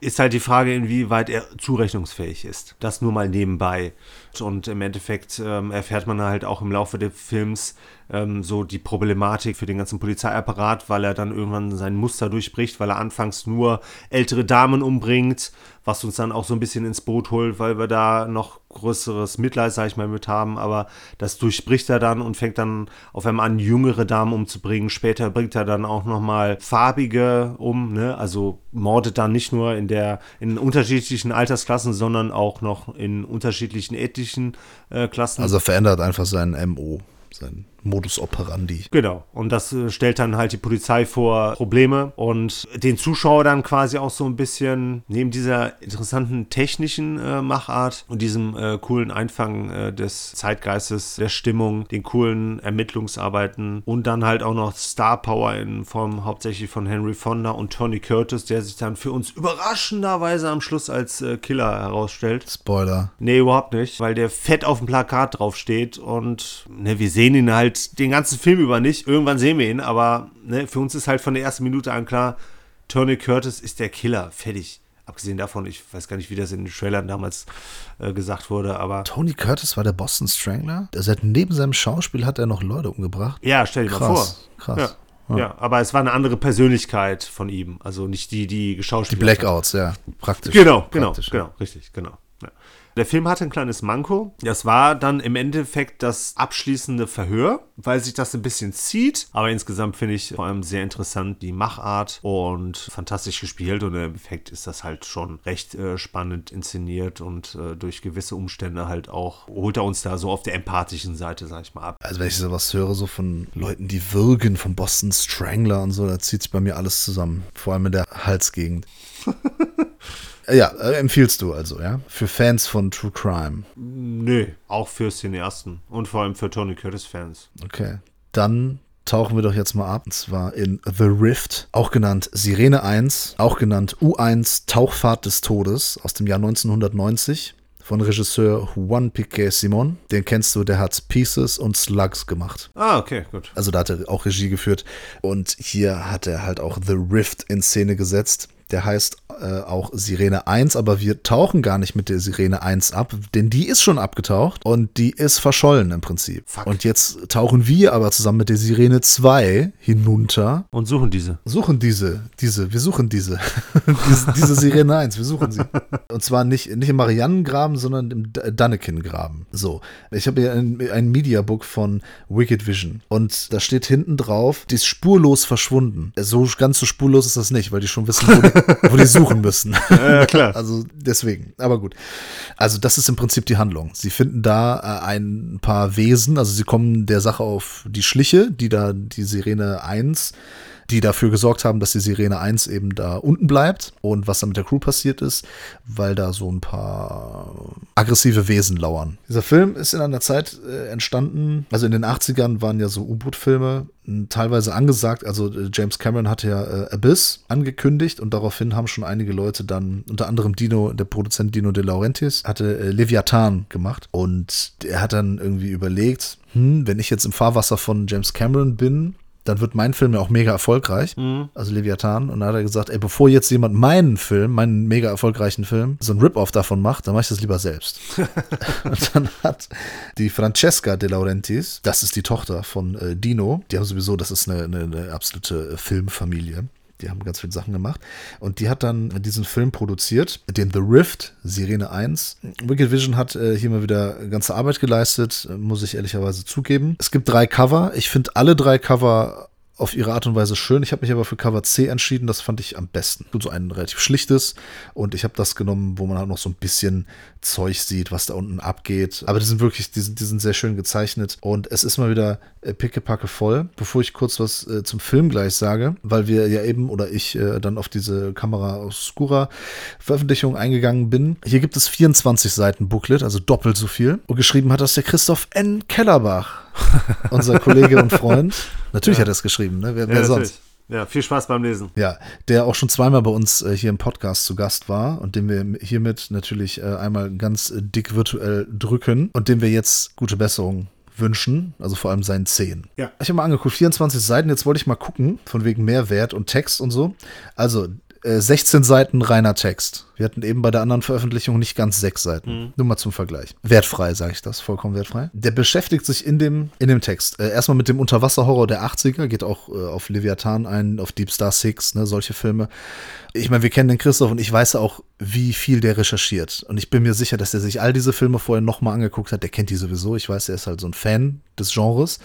ist halt die Frage, inwieweit er zurechnungsfähig ist. Das nur mal nebenbei. Und im Endeffekt ähm, erfährt man halt auch im Laufe des Films ähm, so die Problematik für den ganzen Polizeiapparat, weil er dann irgendwann sein Muster durchbricht, weil er anfangs nur ältere Damen umbringt, was uns dann auch so ein bisschen ins Boot holt, weil wir da noch größeres Mitleid, sag ich mal, mit haben, aber das durchbricht er dann und fängt dann auf einmal an, jüngere Damen umzubringen. Später bringt er dann auch nochmal farbige um, ne? also mordet dann nicht nur in der, in unterschiedlichen Altersklassen, sondern auch noch in unterschiedlichen ethischen äh, Klassen. Also verändert einfach sein MO sein Modus operandi. Genau. Und das äh, stellt dann halt die Polizei vor Probleme und den Zuschauer dann quasi auch so ein bisschen neben dieser interessanten technischen äh, Machart und diesem äh, coolen Einfangen äh, des Zeitgeistes, der Stimmung, den coolen Ermittlungsarbeiten und dann halt auch noch Star Power in Form hauptsächlich von Henry Fonda und Tony Curtis, der sich dann für uns überraschenderweise am Schluss als äh, Killer herausstellt. Spoiler. Nee, überhaupt nicht, weil der fett auf dem Plakat draufsteht und ne, wir sehen ihn halt halt den ganzen Film über nicht. Irgendwann sehen wir ihn, aber ne, für uns ist halt von der ersten Minute an klar, Tony Curtis ist der Killer. Fertig. Abgesehen davon, ich weiß gar nicht, wie das in den Trailern damals äh, gesagt wurde, aber. Tony Curtis war der Boston Strangler? Also neben seinem Schauspiel hat er noch Leute umgebracht. Ja, stell dir mal vor. Krass. Ja. Ja. aber es war eine andere Persönlichkeit von ihm. Also nicht die, die geschauspielt Die Blackouts, hat. ja. Praktisch. Genau, genau, Praktisch, genau, richtig, genau. Ja. Der Film hatte ein kleines Manko. Das war dann im Endeffekt das abschließende Verhör, weil sich das ein bisschen zieht. Aber insgesamt finde ich vor allem sehr interessant die Machart und fantastisch gespielt. Und im Endeffekt ist das halt schon recht äh, spannend inszeniert und äh, durch gewisse Umstände halt auch holt er uns da so auf der empathischen Seite, sag ich mal, ab. Also wenn ich sowas höre, so von Leuten, die würgen, von Boston Strangler und so, da zieht sich bei mir alles zusammen. Vor allem in der Halsgegend. Ja, äh, empfiehlst du also, ja? Für Fans von True Crime? Nö, auch für Cineasten und vor allem für Tony Curtis-Fans. Okay. Dann tauchen wir doch jetzt mal ab. Und zwar in The Rift, auch genannt Sirene 1, auch genannt U1 Tauchfahrt des Todes aus dem Jahr 1990 von Regisseur Juan Piquet Simon. Den kennst du, der hat Pieces und Slugs gemacht. Ah, okay, gut. Also da hat er auch Regie geführt. Und hier hat er halt auch The Rift in Szene gesetzt Der heißt äh, auch Sirene 1, aber wir tauchen gar nicht mit der Sirene 1 ab, denn die ist schon abgetaucht und die ist verschollen im Prinzip. Fuck. Und jetzt tauchen wir aber zusammen mit der Sirene 2 hinunter. Und suchen diese. Suchen diese, diese, wir suchen diese. diese, diese Sirene 1, wir suchen sie. Und zwar nicht, nicht im Marianengraben, sondern im Dannekin-Graben. So. Ich habe hier ein, ein Mediabook von Wicked Vision. Und da steht hinten drauf, die ist spurlos verschwunden. So ganz so spurlos ist das nicht, weil die schon wissen, wo die, wo die suchen müssen. Ja, klar. Also deswegen. Aber gut. Also das ist im Prinzip die Handlung. Sie finden da äh, ein paar Wesen, also sie kommen der Sache auf die Schliche, die da die Sirene 1 die dafür gesorgt haben, dass die Sirene 1 eben da unten bleibt. Und was dann mit der Crew passiert ist, weil da so ein paar aggressive Wesen lauern. Dieser Film ist in einer Zeit äh, entstanden, also in den 80ern waren ja so U-Boot-Filme teilweise angesagt, also äh, James Cameron hatte ja äh, Abyss angekündigt und daraufhin haben schon einige Leute dann, unter anderem Dino, der Produzent Dino De Laurentiis, hatte äh, Leviathan gemacht. Und er hat dann irgendwie überlegt, hm, wenn ich jetzt im Fahrwasser von James Cameron bin, dann wird mein Film ja auch mega erfolgreich. Also Leviathan. Und dann hat er gesagt, ey, bevor jetzt jemand meinen Film, meinen mega erfolgreichen Film, so ein Rip-Off davon macht, dann mache ich das lieber selbst. und dann hat die Francesca De Laurentiis, das ist die Tochter von äh, Dino, die haben sowieso, das ist eine, eine, eine absolute äh, Filmfamilie. Die haben ganz viele Sachen gemacht. Und die hat dann diesen Film produziert, den The Rift, Sirene 1. Wicked Vision hat äh, hier mal wieder ganze Arbeit geleistet, muss ich ehrlicherweise zugeben. Es gibt drei Cover. Ich finde alle drei Cover auf ihre Art und Weise schön. Ich habe mich aber für Cover C entschieden. Das fand ich am besten. So ein relativ schlichtes. Und ich habe das genommen, wo man halt noch so ein bisschen Zeug sieht, was da unten abgeht. Aber die sind wirklich, die sind, die sind sehr schön gezeichnet. Und es ist mal wieder äh, pickepacke voll. Bevor ich kurz was äh, zum Film gleich sage, weil wir ja eben oder ich äh, dann auf diese Kamera Oscura Veröffentlichung eingegangen bin. Hier gibt es 24 Seiten Booklet, also doppelt so viel. Und geschrieben hat das der Christoph N. Kellerbach, unser Kollege und Freund. Natürlich Ja. hat er es geschrieben, ne? Wer, wer Ja, sonst? Ja, viel Spaß beim Lesen. Ja, der auch schon zweimal bei uns äh, hier im Podcast zu Gast war und den wir hiermit natürlich äh, einmal ganz äh, dick virtuell drücken und dem wir jetzt gute Besserung wünschen, also vor allem seinen Zehen. Ja. Ich habe mal angeguckt, 24 Seiten, jetzt wollte ich mal gucken, von wegen Mehrwert und Text und so. Also 16 Seiten reiner Text. Wir hatten eben bei der anderen Veröffentlichung nicht ganz sechs Seiten. Nur mal zum Vergleich. Wertfrei, sage ich das, vollkommen wertfrei. Der beschäftigt sich in dem, in dem Text äh, erstmal mit dem Unterwasserhorror der 80er, geht auch äh, auf Leviathan ein, auf Deep Star Six, ne, solche Filme. Ich meine, wir kennen den Christoph und ich weiß auch, wie viel der recherchiert. Und ich bin mir sicher, dass er sich all diese Filme vorher nochmal angeguckt hat. Der kennt die sowieso. Ich weiß, er ist halt so ein Fan des Genres.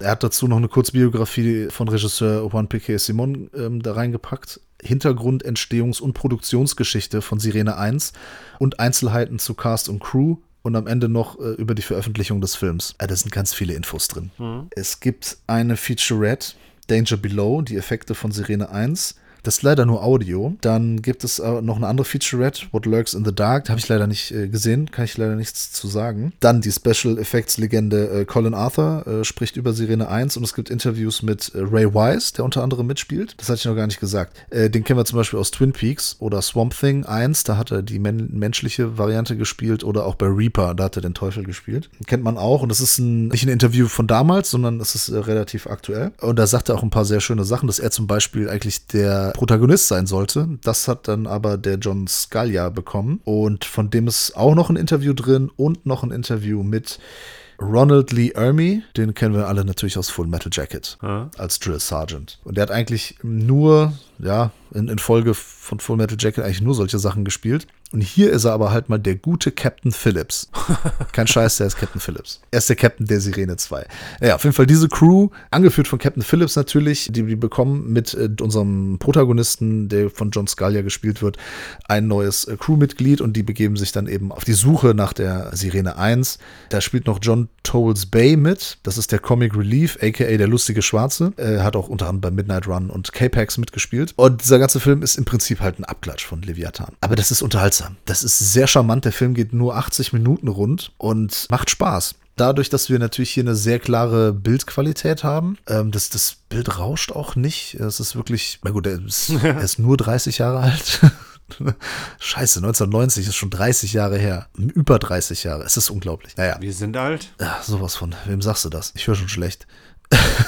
Er hat dazu noch eine Kurzbiografie von Regisseur Juan Piquet Simon ähm, da reingepackt. Hintergrund, Entstehungs- und Produktionsgeschichte von Sirene 1 und Einzelheiten zu Cast und Crew und am Ende noch äh, über die Veröffentlichung des Films. Äh, da sind ganz viele Infos drin. Es gibt eine Featurette, Danger Below, die Effekte von Sirene 1. Das ist leider nur Audio. Dann gibt es äh, noch eine andere Featurette, What Lurks in the Dark. Da habe ich leider nicht äh, gesehen, kann ich leider nichts zu sagen. Dann die Special Effects Legende äh, Colin Arthur äh, spricht über Sirene 1 und es gibt Interviews mit äh, Ray Wise, der unter anderem mitspielt. Das hatte ich noch gar nicht gesagt. Äh, den kennen wir zum Beispiel aus Twin Peaks oder Swamp Thing 1, da hat er die men menschliche Variante gespielt oder auch bei Reaper, da hat er den Teufel gespielt. Kennt man auch und das ist ein, nicht ein Interview von damals, sondern es ist relativ aktuell. Und da sagt er auch ein paar sehr schöne Sachen, dass er zum Beispiel eigentlich der Protagonist sein sollte. Das hat dann aber der John Scalia bekommen und von dem ist auch noch ein Interview drin und noch ein Interview mit Ronald Lee Ermey, den kennen wir alle natürlich aus Full Metal Jacket Ja. als Drill Sergeant. Und der hat eigentlich nur, ja, in, in Folge von Full Metal Jacket eigentlich nur solche Sachen gespielt. Und hier ist er aber halt mal der gute Captain Phillips. Kein Scheiß, der ist Captain Phillips. Er ist der Captain der Sirene 2. Ja, auf jeden Fall diese Crew, angeführt von Captain Phillips natürlich, die, die bekommen mit äh, unserem Protagonisten, der von John Scalia gespielt wird, ein neues äh, Crewmitglied und die begeben sich dann eben auf die Suche nach der Sirene 1. Da spielt noch John Towles Bay mit. Das ist der Comic Relief, aka der lustige Schwarze. Er hat auch unter anderem bei Midnight Run und K-Pax mitgespielt. Und dieser ganze Film ist im Prinzip halt ein Abklatsch von Leviathan. Aber das ist unterhaltsam. Das ist sehr charmant. Der Film geht nur 80 Minuten rund und macht Spaß. Dadurch, dass wir natürlich hier eine sehr klare Bildqualität haben, ähm, das, das Bild rauscht auch nicht. Es ist wirklich, na gut, er ist, er ist nur 30 Jahre alt. Scheiße, 1990 ist schon 30 Jahre her. Über 30 Jahre. Es ist unglaublich. Naja, Wir sind alt. ja, sowas von. Wem sagst du das? Ich höre schon schlecht.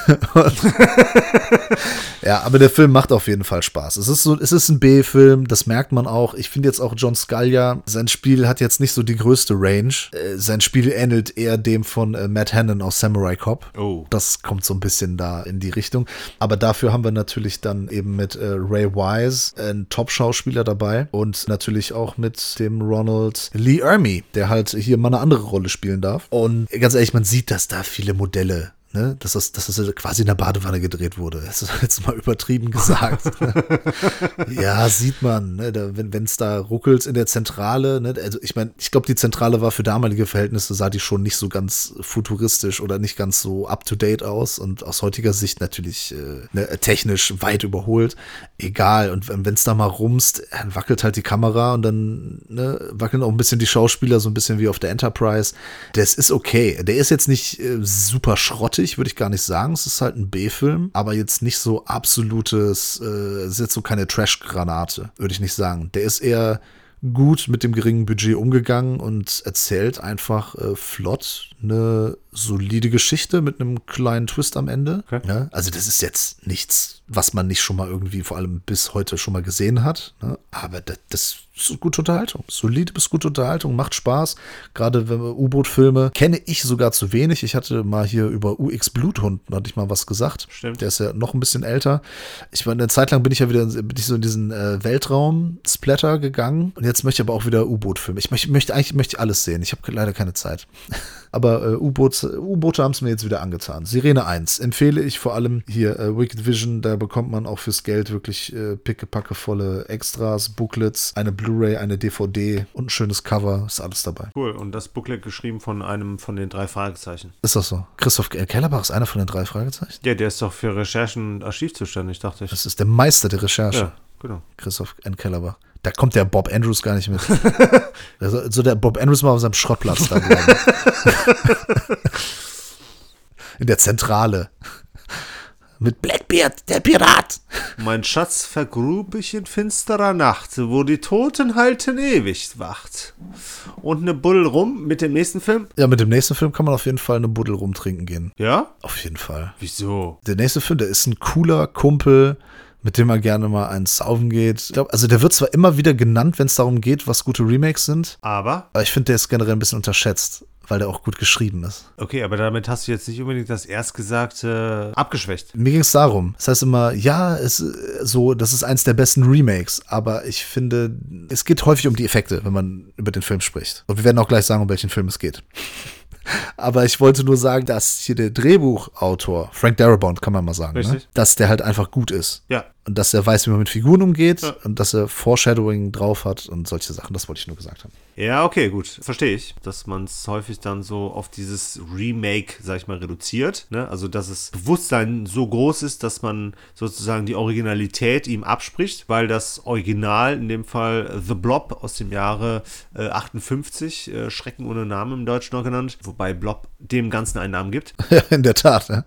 ja, aber der Film macht auf jeden Fall Spaß. Es ist so, es ist ein B-Film, das merkt man auch. Ich finde jetzt auch John Scalia, sein Spiel hat jetzt nicht so die größte Range. Äh, sein Spiel ähnelt eher dem von äh, Matt Hannon aus Samurai Cop. Oh. Das kommt so ein bisschen da in die Richtung. Aber dafür haben wir natürlich dann eben mit äh, Ray Wise einen Top-Schauspieler dabei und natürlich auch mit dem Ronald Lee Ermey, der halt hier mal eine andere Rolle spielen darf. Und ganz ehrlich, man sieht, dass da viele Modelle ne, dass das, dass das quasi in der Badewanne gedreht wurde. Das ist jetzt mal übertrieben gesagt. ja, sieht man, ne, da, wenn es da ruckelt in der Zentrale, ne, also ich meine, ich glaube, die Zentrale war für damalige Verhältnisse, sah die schon nicht so ganz futuristisch oder nicht ganz so up-to-date aus und aus heutiger Sicht natürlich äh, ne, technisch weit überholt. Egal, und wenn es da mal rumst, dann wackelt halt die Kamera und dann ne, wackeln auch ein bisschen die Schauspieler, so ein bisschen wie auf der Enterprise. Das ist okay. Der ist jetzt nicht äh, super schrottig grottig, würde ich gar nicht sagen. Es ist halt ein B-Film, aber jetzt nicht so absolutes, äh, ist jetzt so keine Trash-Granate, würde ich nicht sagen. Der ist eher gut mit dem geringen Budget umgegangen und erzählt einfach äh, flott eine solide Geschichte mit einem kleinen Twist am Ende. Okay. Ja, also das ist jetzt nichts, was man nicht schon mal irgendwie vor allem bis heute schon mal gesehen hat. Ne? Aber das, das ist gute Unterhaltung. Solide bis gute Unterhaltung, macht Spaß. Gerade wenn U-Boot-Filme kenne ich sogar zu wenig. Ich hatte mal hier über UX Bluthund, hatte ich mal was gesagt. Stimmt. Der ist ja noch ein bisschen älter. Ich war eine Zeit lang bin ich ja wieder bin ich so in diesen äh, Weltraum-Splatter gegangen. Und jetzt möchte ich aber auch wieder U-Boot-Filme. Ich möchte, möchte eigentlich möchte alles sehen. Ich habe leider keine Zeit. Aber äh, U-Boote haben es mir jetzt wieder angetan. Sirene 1 empfehle ich vor allem hier äh, Wicked Vision. Da bekommt man auch fürs Geld wirklich äh, pickepackevolle Extras, Booklets, eine Blu-ray, eine DVD und ein schönes Cover. Ist alles dabei. Cool. Und das Booklet geschrieben von einem von den drei Fragezeichen. Ist das so? Christoph Kellerbach ist einer von den drei Fragezeichen? Ja, der ist doch für Recherchen und Archiv zuständig, dachte ich. Das ist der Meister der Recherche. Ja, genau. Christoph N. Kellerbach. Da kommt der Bob Andrews gar nicht mit. also, so der Bob Andrews mal auf seinem Schrottplatz da. In der Zentrale. Mit Blackbeard, der Pirat. Mein Schatz vergrub ich in finsterer Nacht, wo die Toten halten ewig wacht. Und eine Buddel rum mit dem nächsten Film? Ja, mit dem nächsten Film kann man auf jeden Fall eine Buddel rum trinken gehen. Ja? Auf jeden Fall. Wieso? Der nächste Film, der ist ein cooler Kumpel, mit dem man gerne mal eins saufen geht. Ich glaub, also der wird zwar immer wieder genannt, wenn es darum geht, was gute Remakes sind. Aber? Aber ich finde, der ist generell ein bisschen unterschätzt, weil der auch gut geschrieben ist. Okay, aber damit hast du jetzt nicht unbedingt das Erstgesagte abgeschwächt. Mir ging es darum. Das heißt immer, ja, es so, das ist eins der besten Remakes, aber ich finde, es geht häufig um die Effekte, wenn man über den Film spricht. Und wir werden auch gleich sagen, um welchen Film es geht. Aber ich wollte nur sagen, dass hier der Drehbuchautor, Frank Darabont, kann man mal sagen, ne? dass der halt einfach gut ist. Ja. Und dass er weiß, wie man mit Figuren umgeht ja. und dass er Foreshadowing drauf hat und solche Sachen. Das wollte ich nur gesagt haben. Ja, okay, gut. Verstehe ich. Dass man es häufig dann so auf dieses Remake, sag ich mal, reduziert. Ne? Also, dass das Bewusstsein so groß ist, dass man sozusagen die Originalität ihm abspricht, weil das Original, in dem Fall The Blob aus dem Jahre äh, 58, äh, Schrecken ohne Namen im Deutschen noch genannt, wobei Blob dem Ganzen einen Namen gibt. Ja, in der Tat. Ja.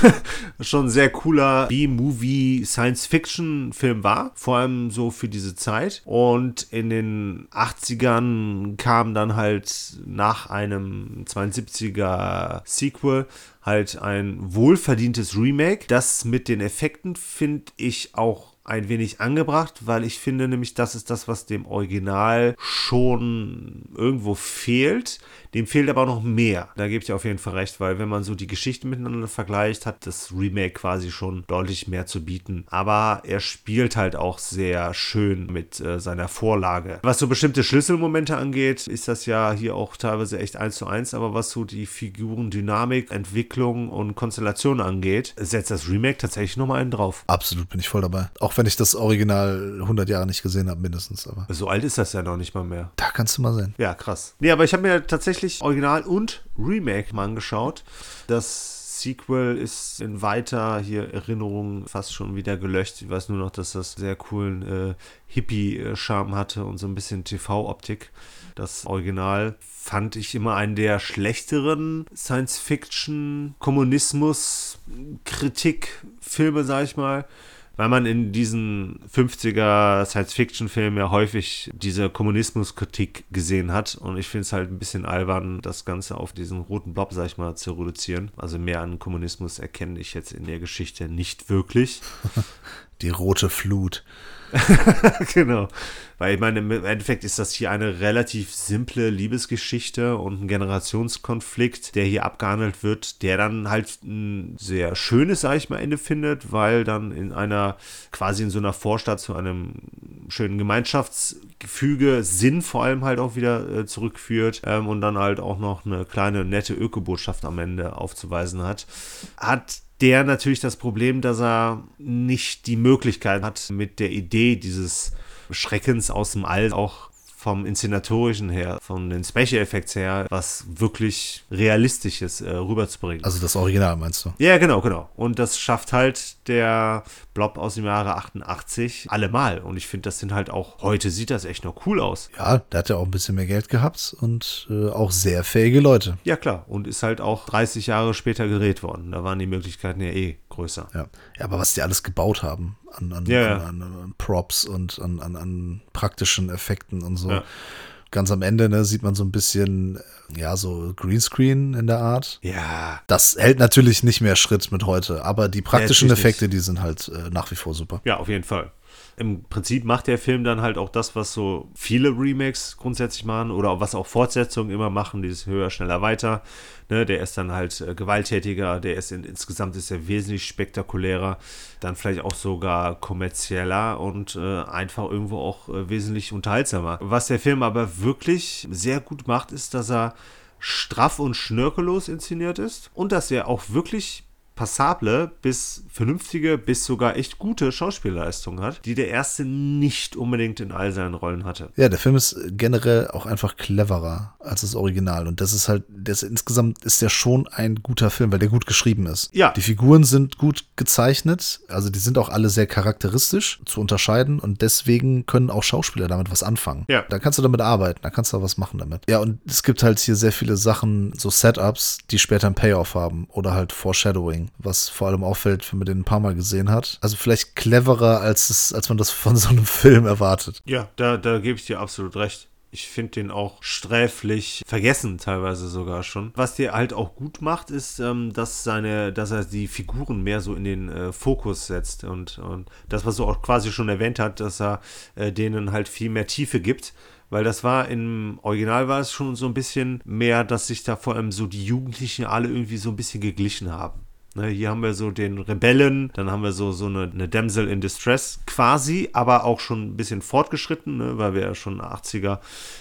Schon ein sehr cooler B-Movie Science-Fiction-Film war, vor allem so für diese Zeit. Und in den 80ern kam dann halt nach einem 72er Sequel halt ein wohlverdientes Remake. Das mit den Effekten finde ich auch ein wenig angebracht, weil ich finde nämlich, das ist das, was dem Original schon irgendwo fehlt. Dem fehlt aber noch mehr. Da gebe ich auf jeden Fall recht, weil wenn man so die Geschichten miteinander vergleicht, hat das Remake quasi schon deutlich mehr zu bieten. Aber er spielt halt auch sehr schön mit äh, seiner Vorlage. Was so bestimmte Schlüsselmomente angeht, ist das ja hier auch teilweise echt eins zu eins, aber was so die Figurendynamik, Entwicklung und Konstellation angeht, setzt das Remake tatsächlich nochmal einen drauf. Absolut bin ich voll dabei. Auch wenn ich das Original 100 Jahre nicht gesehen habe, mindestens. Aber so alt ist das ja noch nicht mal mehr. Da kannst du mal sehen. Ja, krass. Nee, aber ich habe mir tatsächlich Original und Remake mal angeschaut. Das Sequel ist in weiter hier Erinnerungen fast schon wieder gelöscht. Ich weiß nur noch, dass das sehr coolen äh, Hippie-Charme hatte und so ein bisschen TV-Optik. Das Original fand ich immer einen der schlechteren Science-Fiction-Kommunismus-Kritik-Filme, sag ich mal weil man in diesen 50er Science-Fiction-Filmen ja häufig diese Kommunismuskritik gesehen hat. Und ich finde es halt ein bisschen albern, das Ganze auf diesen roten Blob, sag ich mal, zu reduzieren. Also mehr an Kommunismus erkenne ich jetzt in der Geschichte nicht wirklich. Die rote Flut. genau. Weil ich meine, im Endeffekt ist das hier eine relativ simple Liebesgeschichte und ein Generationskonflikt, der hier abgehandelt wird, der dann halt ein sehr schönes, sag ich mal, Ende findet, weil dann in einer, quasi in so einer Vorstadt zu einem schönen Gemeinschaftsgefüge Sinn vor allem halt auch wieder äh, zurückführt ähm, und dann halt auch noch eine kleine nette Ökobotschaft am Ende aufzuweisen hat. Hat der natürlich das Problem, dass er nicht die Möglichkeit hat, mit der Idee dieses Schreckens aus dem All auch vom Inszenatorischen her, von den Special Effects her, was wirklich Realistisches äh, rüberzubringen. Also das Original meinst du? Ja, genau, genau. Und das schafft halt der Blob aus dem Jahre 88 allemal. Und ich finde, das sind halt auch, heute sieht das echt noch cool aus. Ja, der hat ja auch ein bisschen mehr Geld gehabt und äh, auch sehr fähige Leute. Ja, klar. Und ist halt auch 30 Jahre später gedreht worden. Da waren die Möglichkeiten ja eh größer. Ja, ja aber was die alles gebaut haben an, an, Ja, ja. an, an, Props und an, an, an praktischen Effekten und so. Ganz am Ende ne, sieht man so ein bisschen, ja, so Greenscreen in der Art. Ja, Das hält natürlich nicht mehr Schritt mit heute, aber die praktischen Effekte, die sind halt äh, nach wie vor super. Ja, auf jeden Fall. Im Prinzip macht der Film dann halt auch das, was so viele Remakes grundsätzlich machen oder was auch Fortsetzungen immer machen, dieses höher, schneller, weiter. Ne, der ist dann halt äh, gewalttätiger, der ist in, insgesamt ist er wesentlich spektakulärer, dann vielleicht auch sogar kommerzieller und äh, einfach irgendwo auch äh, wesentlich unterhaltsamer. Was der Film aber wirklich sehr gut macht, ist, dass er straff und schnörkellos inszeniert ist und dass er auch wirklich passable bis vernünftige bis sogar echt gute Schauspielleistung hat, die der erste nicht unbedingt in all seinen Rollen hatte. Ja, der Film ist generell auch einfach cleverer als das Original. Und das ist halt, das insgesamt ist der schon ein guter Film, weil der gut geschrieben ist. Ja. Die Figuren sind gut gezeichnet, also die sind auch alle sehr charakteristisch zu unterscheiden und deswegen können auch Schauspieler damit was anfangen. Ja. Da kannst du damit arbeiten, da kannst du was machen damit. Ja, und es gibt halt hier sehr viele Sachen, so Setups, die später einen Payoff haben oder halt Foreshadowing, was vor allem auffällt, wenn man den ein paar Mal gesehen hat. Also vielleicht cleverer, als, es, als man das von so einem Film erwartet. Ja, da, da gebe ich dir absolut recht. Ich finde den auch sträflich vergessen, teilweise sogar schon. Was der halt auch gut macht, ist, ähm, dass seine, dass er die Figuren mehr so in den äh, Fokus setzt und, und das, was du auch quasi schon erwähnt hat, dass er äh, denen halt viel mehr Tiefe gibt. Weil das war im Original war es schon so ein bisschen mehr, dass sich da vor allem so die Jugendlichen alle irgendwie so ein bisschen geglichen haben. Ne, hier haben wir so den Rebellen, dann haben wir so, so eine, eine Damsel in Distress quasi, aber auch schon ein bisschen fortgeschritten, ne, weil wir ja schon 80er,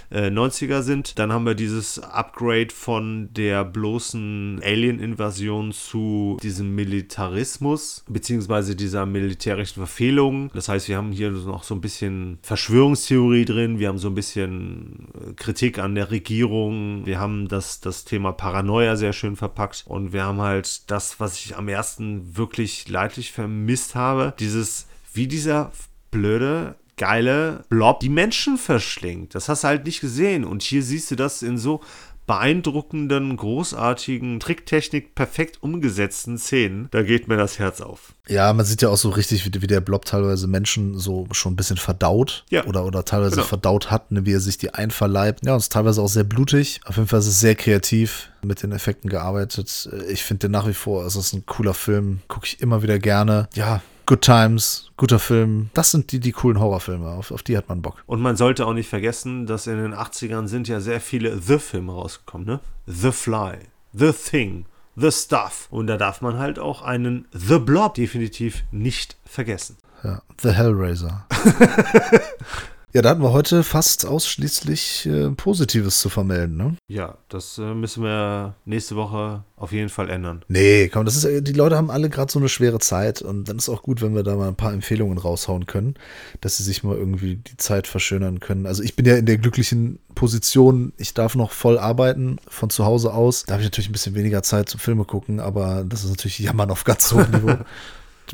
äh, 90er sind. Dann haben wir dieses Upgrade von der bloßen Alien-Invasion zu diesem Militarismus, beziehungsweise dieser militärischen Verfehlung. Das heißt, wir haben hier noch so ein bisschen Verschwörungstheorie drin, wir haben so ein bisschen äh, Kritik an der Regierung, wir haben das, das Thema Paranoia sehr schön verpackt und wir haben halt das, was ich am ersten wirklich leidlich vermisst habe, dieses, wie dieser blöde geile Blob die Menschen verschlingt. Das hast du halt nicht gesehen. Und hier siehst du das in so beeindruckenden, großartigen, Tricktechnik perfekt umgesetzten Szenen. Da geht mir das Herz auf. Ja, man sieht ja auch so richtig, wie, wie der Blob teilweise Menschen so schon ein bisschen verdaut Ja, oder, oder teilweise genau. verdaut hat, ne, wie er sich die einverleibt. Ja, und ist teilweise auch sehr blutig. Auf jeden Fall ist es sehr kreativ mit den Effekten gearbeitet. Ich finde den nach wie vor, es ist ein cooler Film, gucke ich immer wieder gerne. Ja, Good Times, guter Film. Das sind die, die coolen Horrorfilme, auf, auf die hat man Bock. Und man sollte auch nicht vergessen, dass in den 80ern sind ja sehr viele The-Filme rausgekommen, ne? The Fly, The Thing, The Stuff. Und da darf man halt auch einen The Blob definitiv nicht vergessen. Ja, The Hellraiser. ja, da hatten wir heute fast ausschließlich äh, Positives zu vermelden, ne? Ja, das äh, müssen wir nächste Woche auf jeden Fall ändern. Nee, komm, das ist, äh, die Leute haben alle gerade so eine schwere Zeit und dann ist auch gut, wenn wir da mal ein paar Empfehlungen raushauen können, dass sie sich mal irgendwie die Zeit verschönern können. Also ich bin ja in der glücklichen Position, ich darf noch voll arbeiten von zu Hause aus. Da habe ich natürlich ein bisschen weniger Zeit zum Filme gucken, aber das ist natürlich Jammern auf ganz hohem Niveau.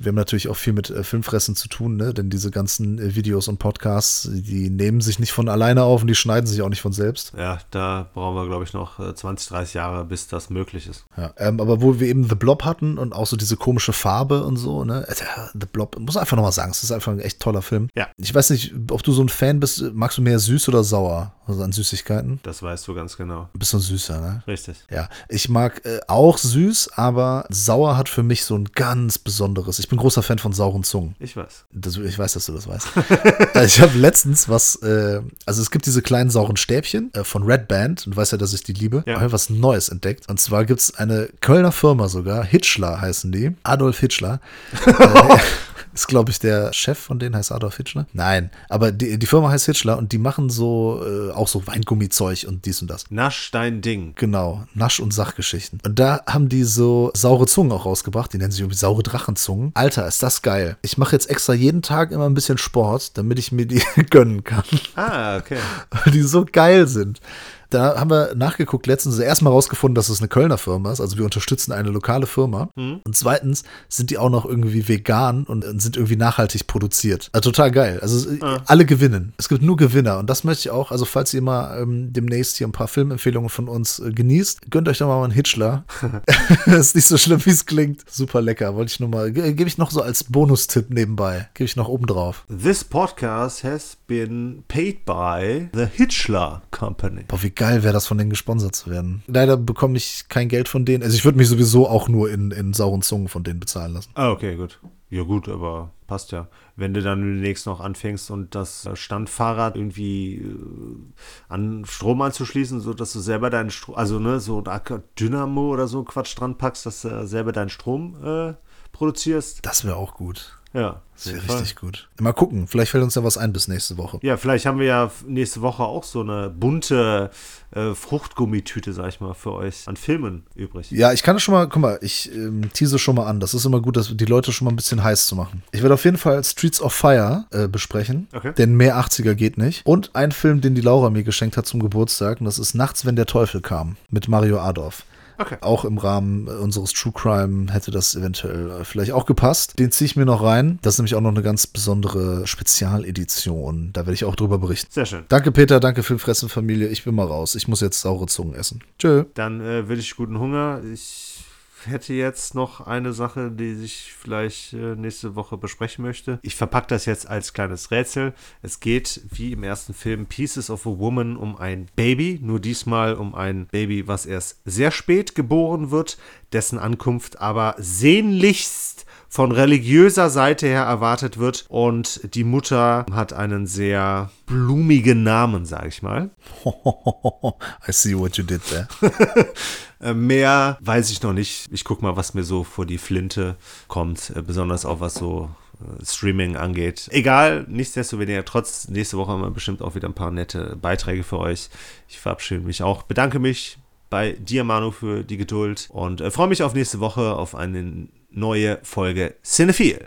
Wir haben natürlich auch viel mit äh, Filmfressen zu tun, ne? denn diese ganzen äh, Videos und Podcasts, die nehmen sich nicht von alleine auf und die schneiden sich auch nicht von selbst. Ja, da brauchen wir, glaube ich, noch äh, 20, 30 Jahre, bis das möglich ist. Ja, ähm, aber wo wir eben The Blob hatten und auch so diese komische Farbe und so, ne? Also, The Blob, muss einfach nochmal sagen, es ist einfach ein echt toller Film. Ja. Ich weiß nicht, ob du so ein Fan bist, magst du mehr süß oder sauer? Also an Süßigkeiten? Das weißt du ganz genau. Ein bisschen süßer, ne? Richtig. Ja, ich mag äh, auch süß, aber sauer hat für mich so ein ganz besonderes. Ich bin großer Fan von sauren Zungen. Ich weiß. Das, ich weiß, dass du das weißt. Äh, ich habe letztens was, äh, also es gibt diese kleinen sauren Stäbchen äh, von Red Band, und du weißt ja, dass ich die liebe. Ja. Ich habe was Neues entdeckt. Und zwar gibt es eine Kölner Firma sogar, Hitchler heißen die. Adolf Hitchler. äh, ist, glaube ich, der Chef von denen, heißt Adolf Hitchler. Nein, aber die, die Firma heißt Hitchler und die machen so äh, auch so Weingummizeug und dies und das. Nasch dein Ding. Genau, Nasch- und Sachgeschichten. Und da haben die so saure Zungen auch rausgebracht. Die nennen sich irgendwie saure Drachenzungen. Alter, ist das geil. Ich mache jetzt extra jeden Tag immer ein bisschen Sport, damit ich mir die gönnen kann. Ah, okay. Weil die so geil sind. Da haben wir nachgeguckt, letztens erstmal rausgefunden, dass es eine Kölner Firma ist. Also wir unterstützen eine lokale Firma. Und zweitens sind die auch noch irgendwie vegan und sind irgendwie nachhaltig produziert. Also total geil. Also es- alle gewinnen. Es gibt nur Gewinner. Und das möchte ich auch. Also falls ihr mal ähm, demnächst hier ein paar Filmempfehlungen von uns äh, genießt, gönnt euch doch mal einen Hitchler. ist nicht so schlimm, wie es klingt. Super lecker. Wollte ich nur mal, ge- gebe ich noch so als Bonustipp nebenbei. Gebe ich noch oben drauf. This podcast has been paid by the Hitchler Company. Boah, wie geil wäre das, von denen gesponsert zu werden. Leider bekomme ich kein Geld von denen. Also ich würde mich sowieso auch nur in, in sauren Zungen von denen bezahlen lassen. Ah, okay, gut. Ja, gut, aber passt ja. Wenn du dann demnächst noch anfängst und das Standfahrrad irgendwie äh, an Strom anzuschließen, so dass du selber deinen Strom, also ne, so ein Dynamo oder so Quatsch dran packst, dass du selber deinen Strom äh, produzierst. Das wäre auch gut. Ja, Das wäre richtig gut. Mal gucken, vielleicht fällt uns ja was ein bis nächste Woche. Ja, vielleicht haben wir ja nächste Woche auch so eine bunte äh, Fruchtgummitüte, sag ich mal, für euch an Filmen übrig. Ja, ich kann schon mal, guck mal, ich ähm, tease schon mal an. Das ist immer gut, dass die Leute schon mal ein bisschen heiß zu machen. Ich werde auf jeden Fall Streets of Fire äh, besprechen, Okay. denn mehr 80er geht nicht. Und ein Film, den die Laura mir geschenkt hat zum Geburtstag, und das ist Nachts, wenn der Teufel kam, mit Mario Adorf. Okay. Auch im Rahmen äh, unseres True Crime hätte das eventuell äh, vielleicht auch gepasst. Den ziehe ich mir noch rein. Das ist nämlich auch noch eine ganz besondere Spezialedition. Da werde ich auch drüber berichten. Sehr schön. Danke, Peter. Danke, Filmfressenfamilie. Ich bin mal raus. Ich muss jetzt saure Zungen essen. Tschö. Dann äh, wünsche ich guten Hunger. Ich hätte jetzt noch eine Sache, die ich vielleicht äh, nächste Woche besprechen möchte. Ich verpacke das jetzt als kleines Rätsel. Es geht, wie im ersten Film, Pieces of a Woman um ein Baby. Nur diesmal um ein Baby, was erst sehr spät geboren wird, dessen Ankunft aber sehnlichst von religiöser Seite her erwartet wird. Und die Mutter hat einen sehr blumigen Namen, sage ich mal. I see what you did there. Äh, Mehr weiß ich noch nicht. Ich gucke mal, was mir so vor die Flinte kommt, äh, besonders auch was so äh, Streaming angeht. Egal, nichtsdestoweniger, trotz nächste Woche haben wir bestimmt auch wieder ein paar nette Beiträge für euch. Ich verabschiede mich auch, bedanke mich bei dir, Manu, für die Geduld und freue mich auf nächste Woche auf eine neue Folge Cinephile.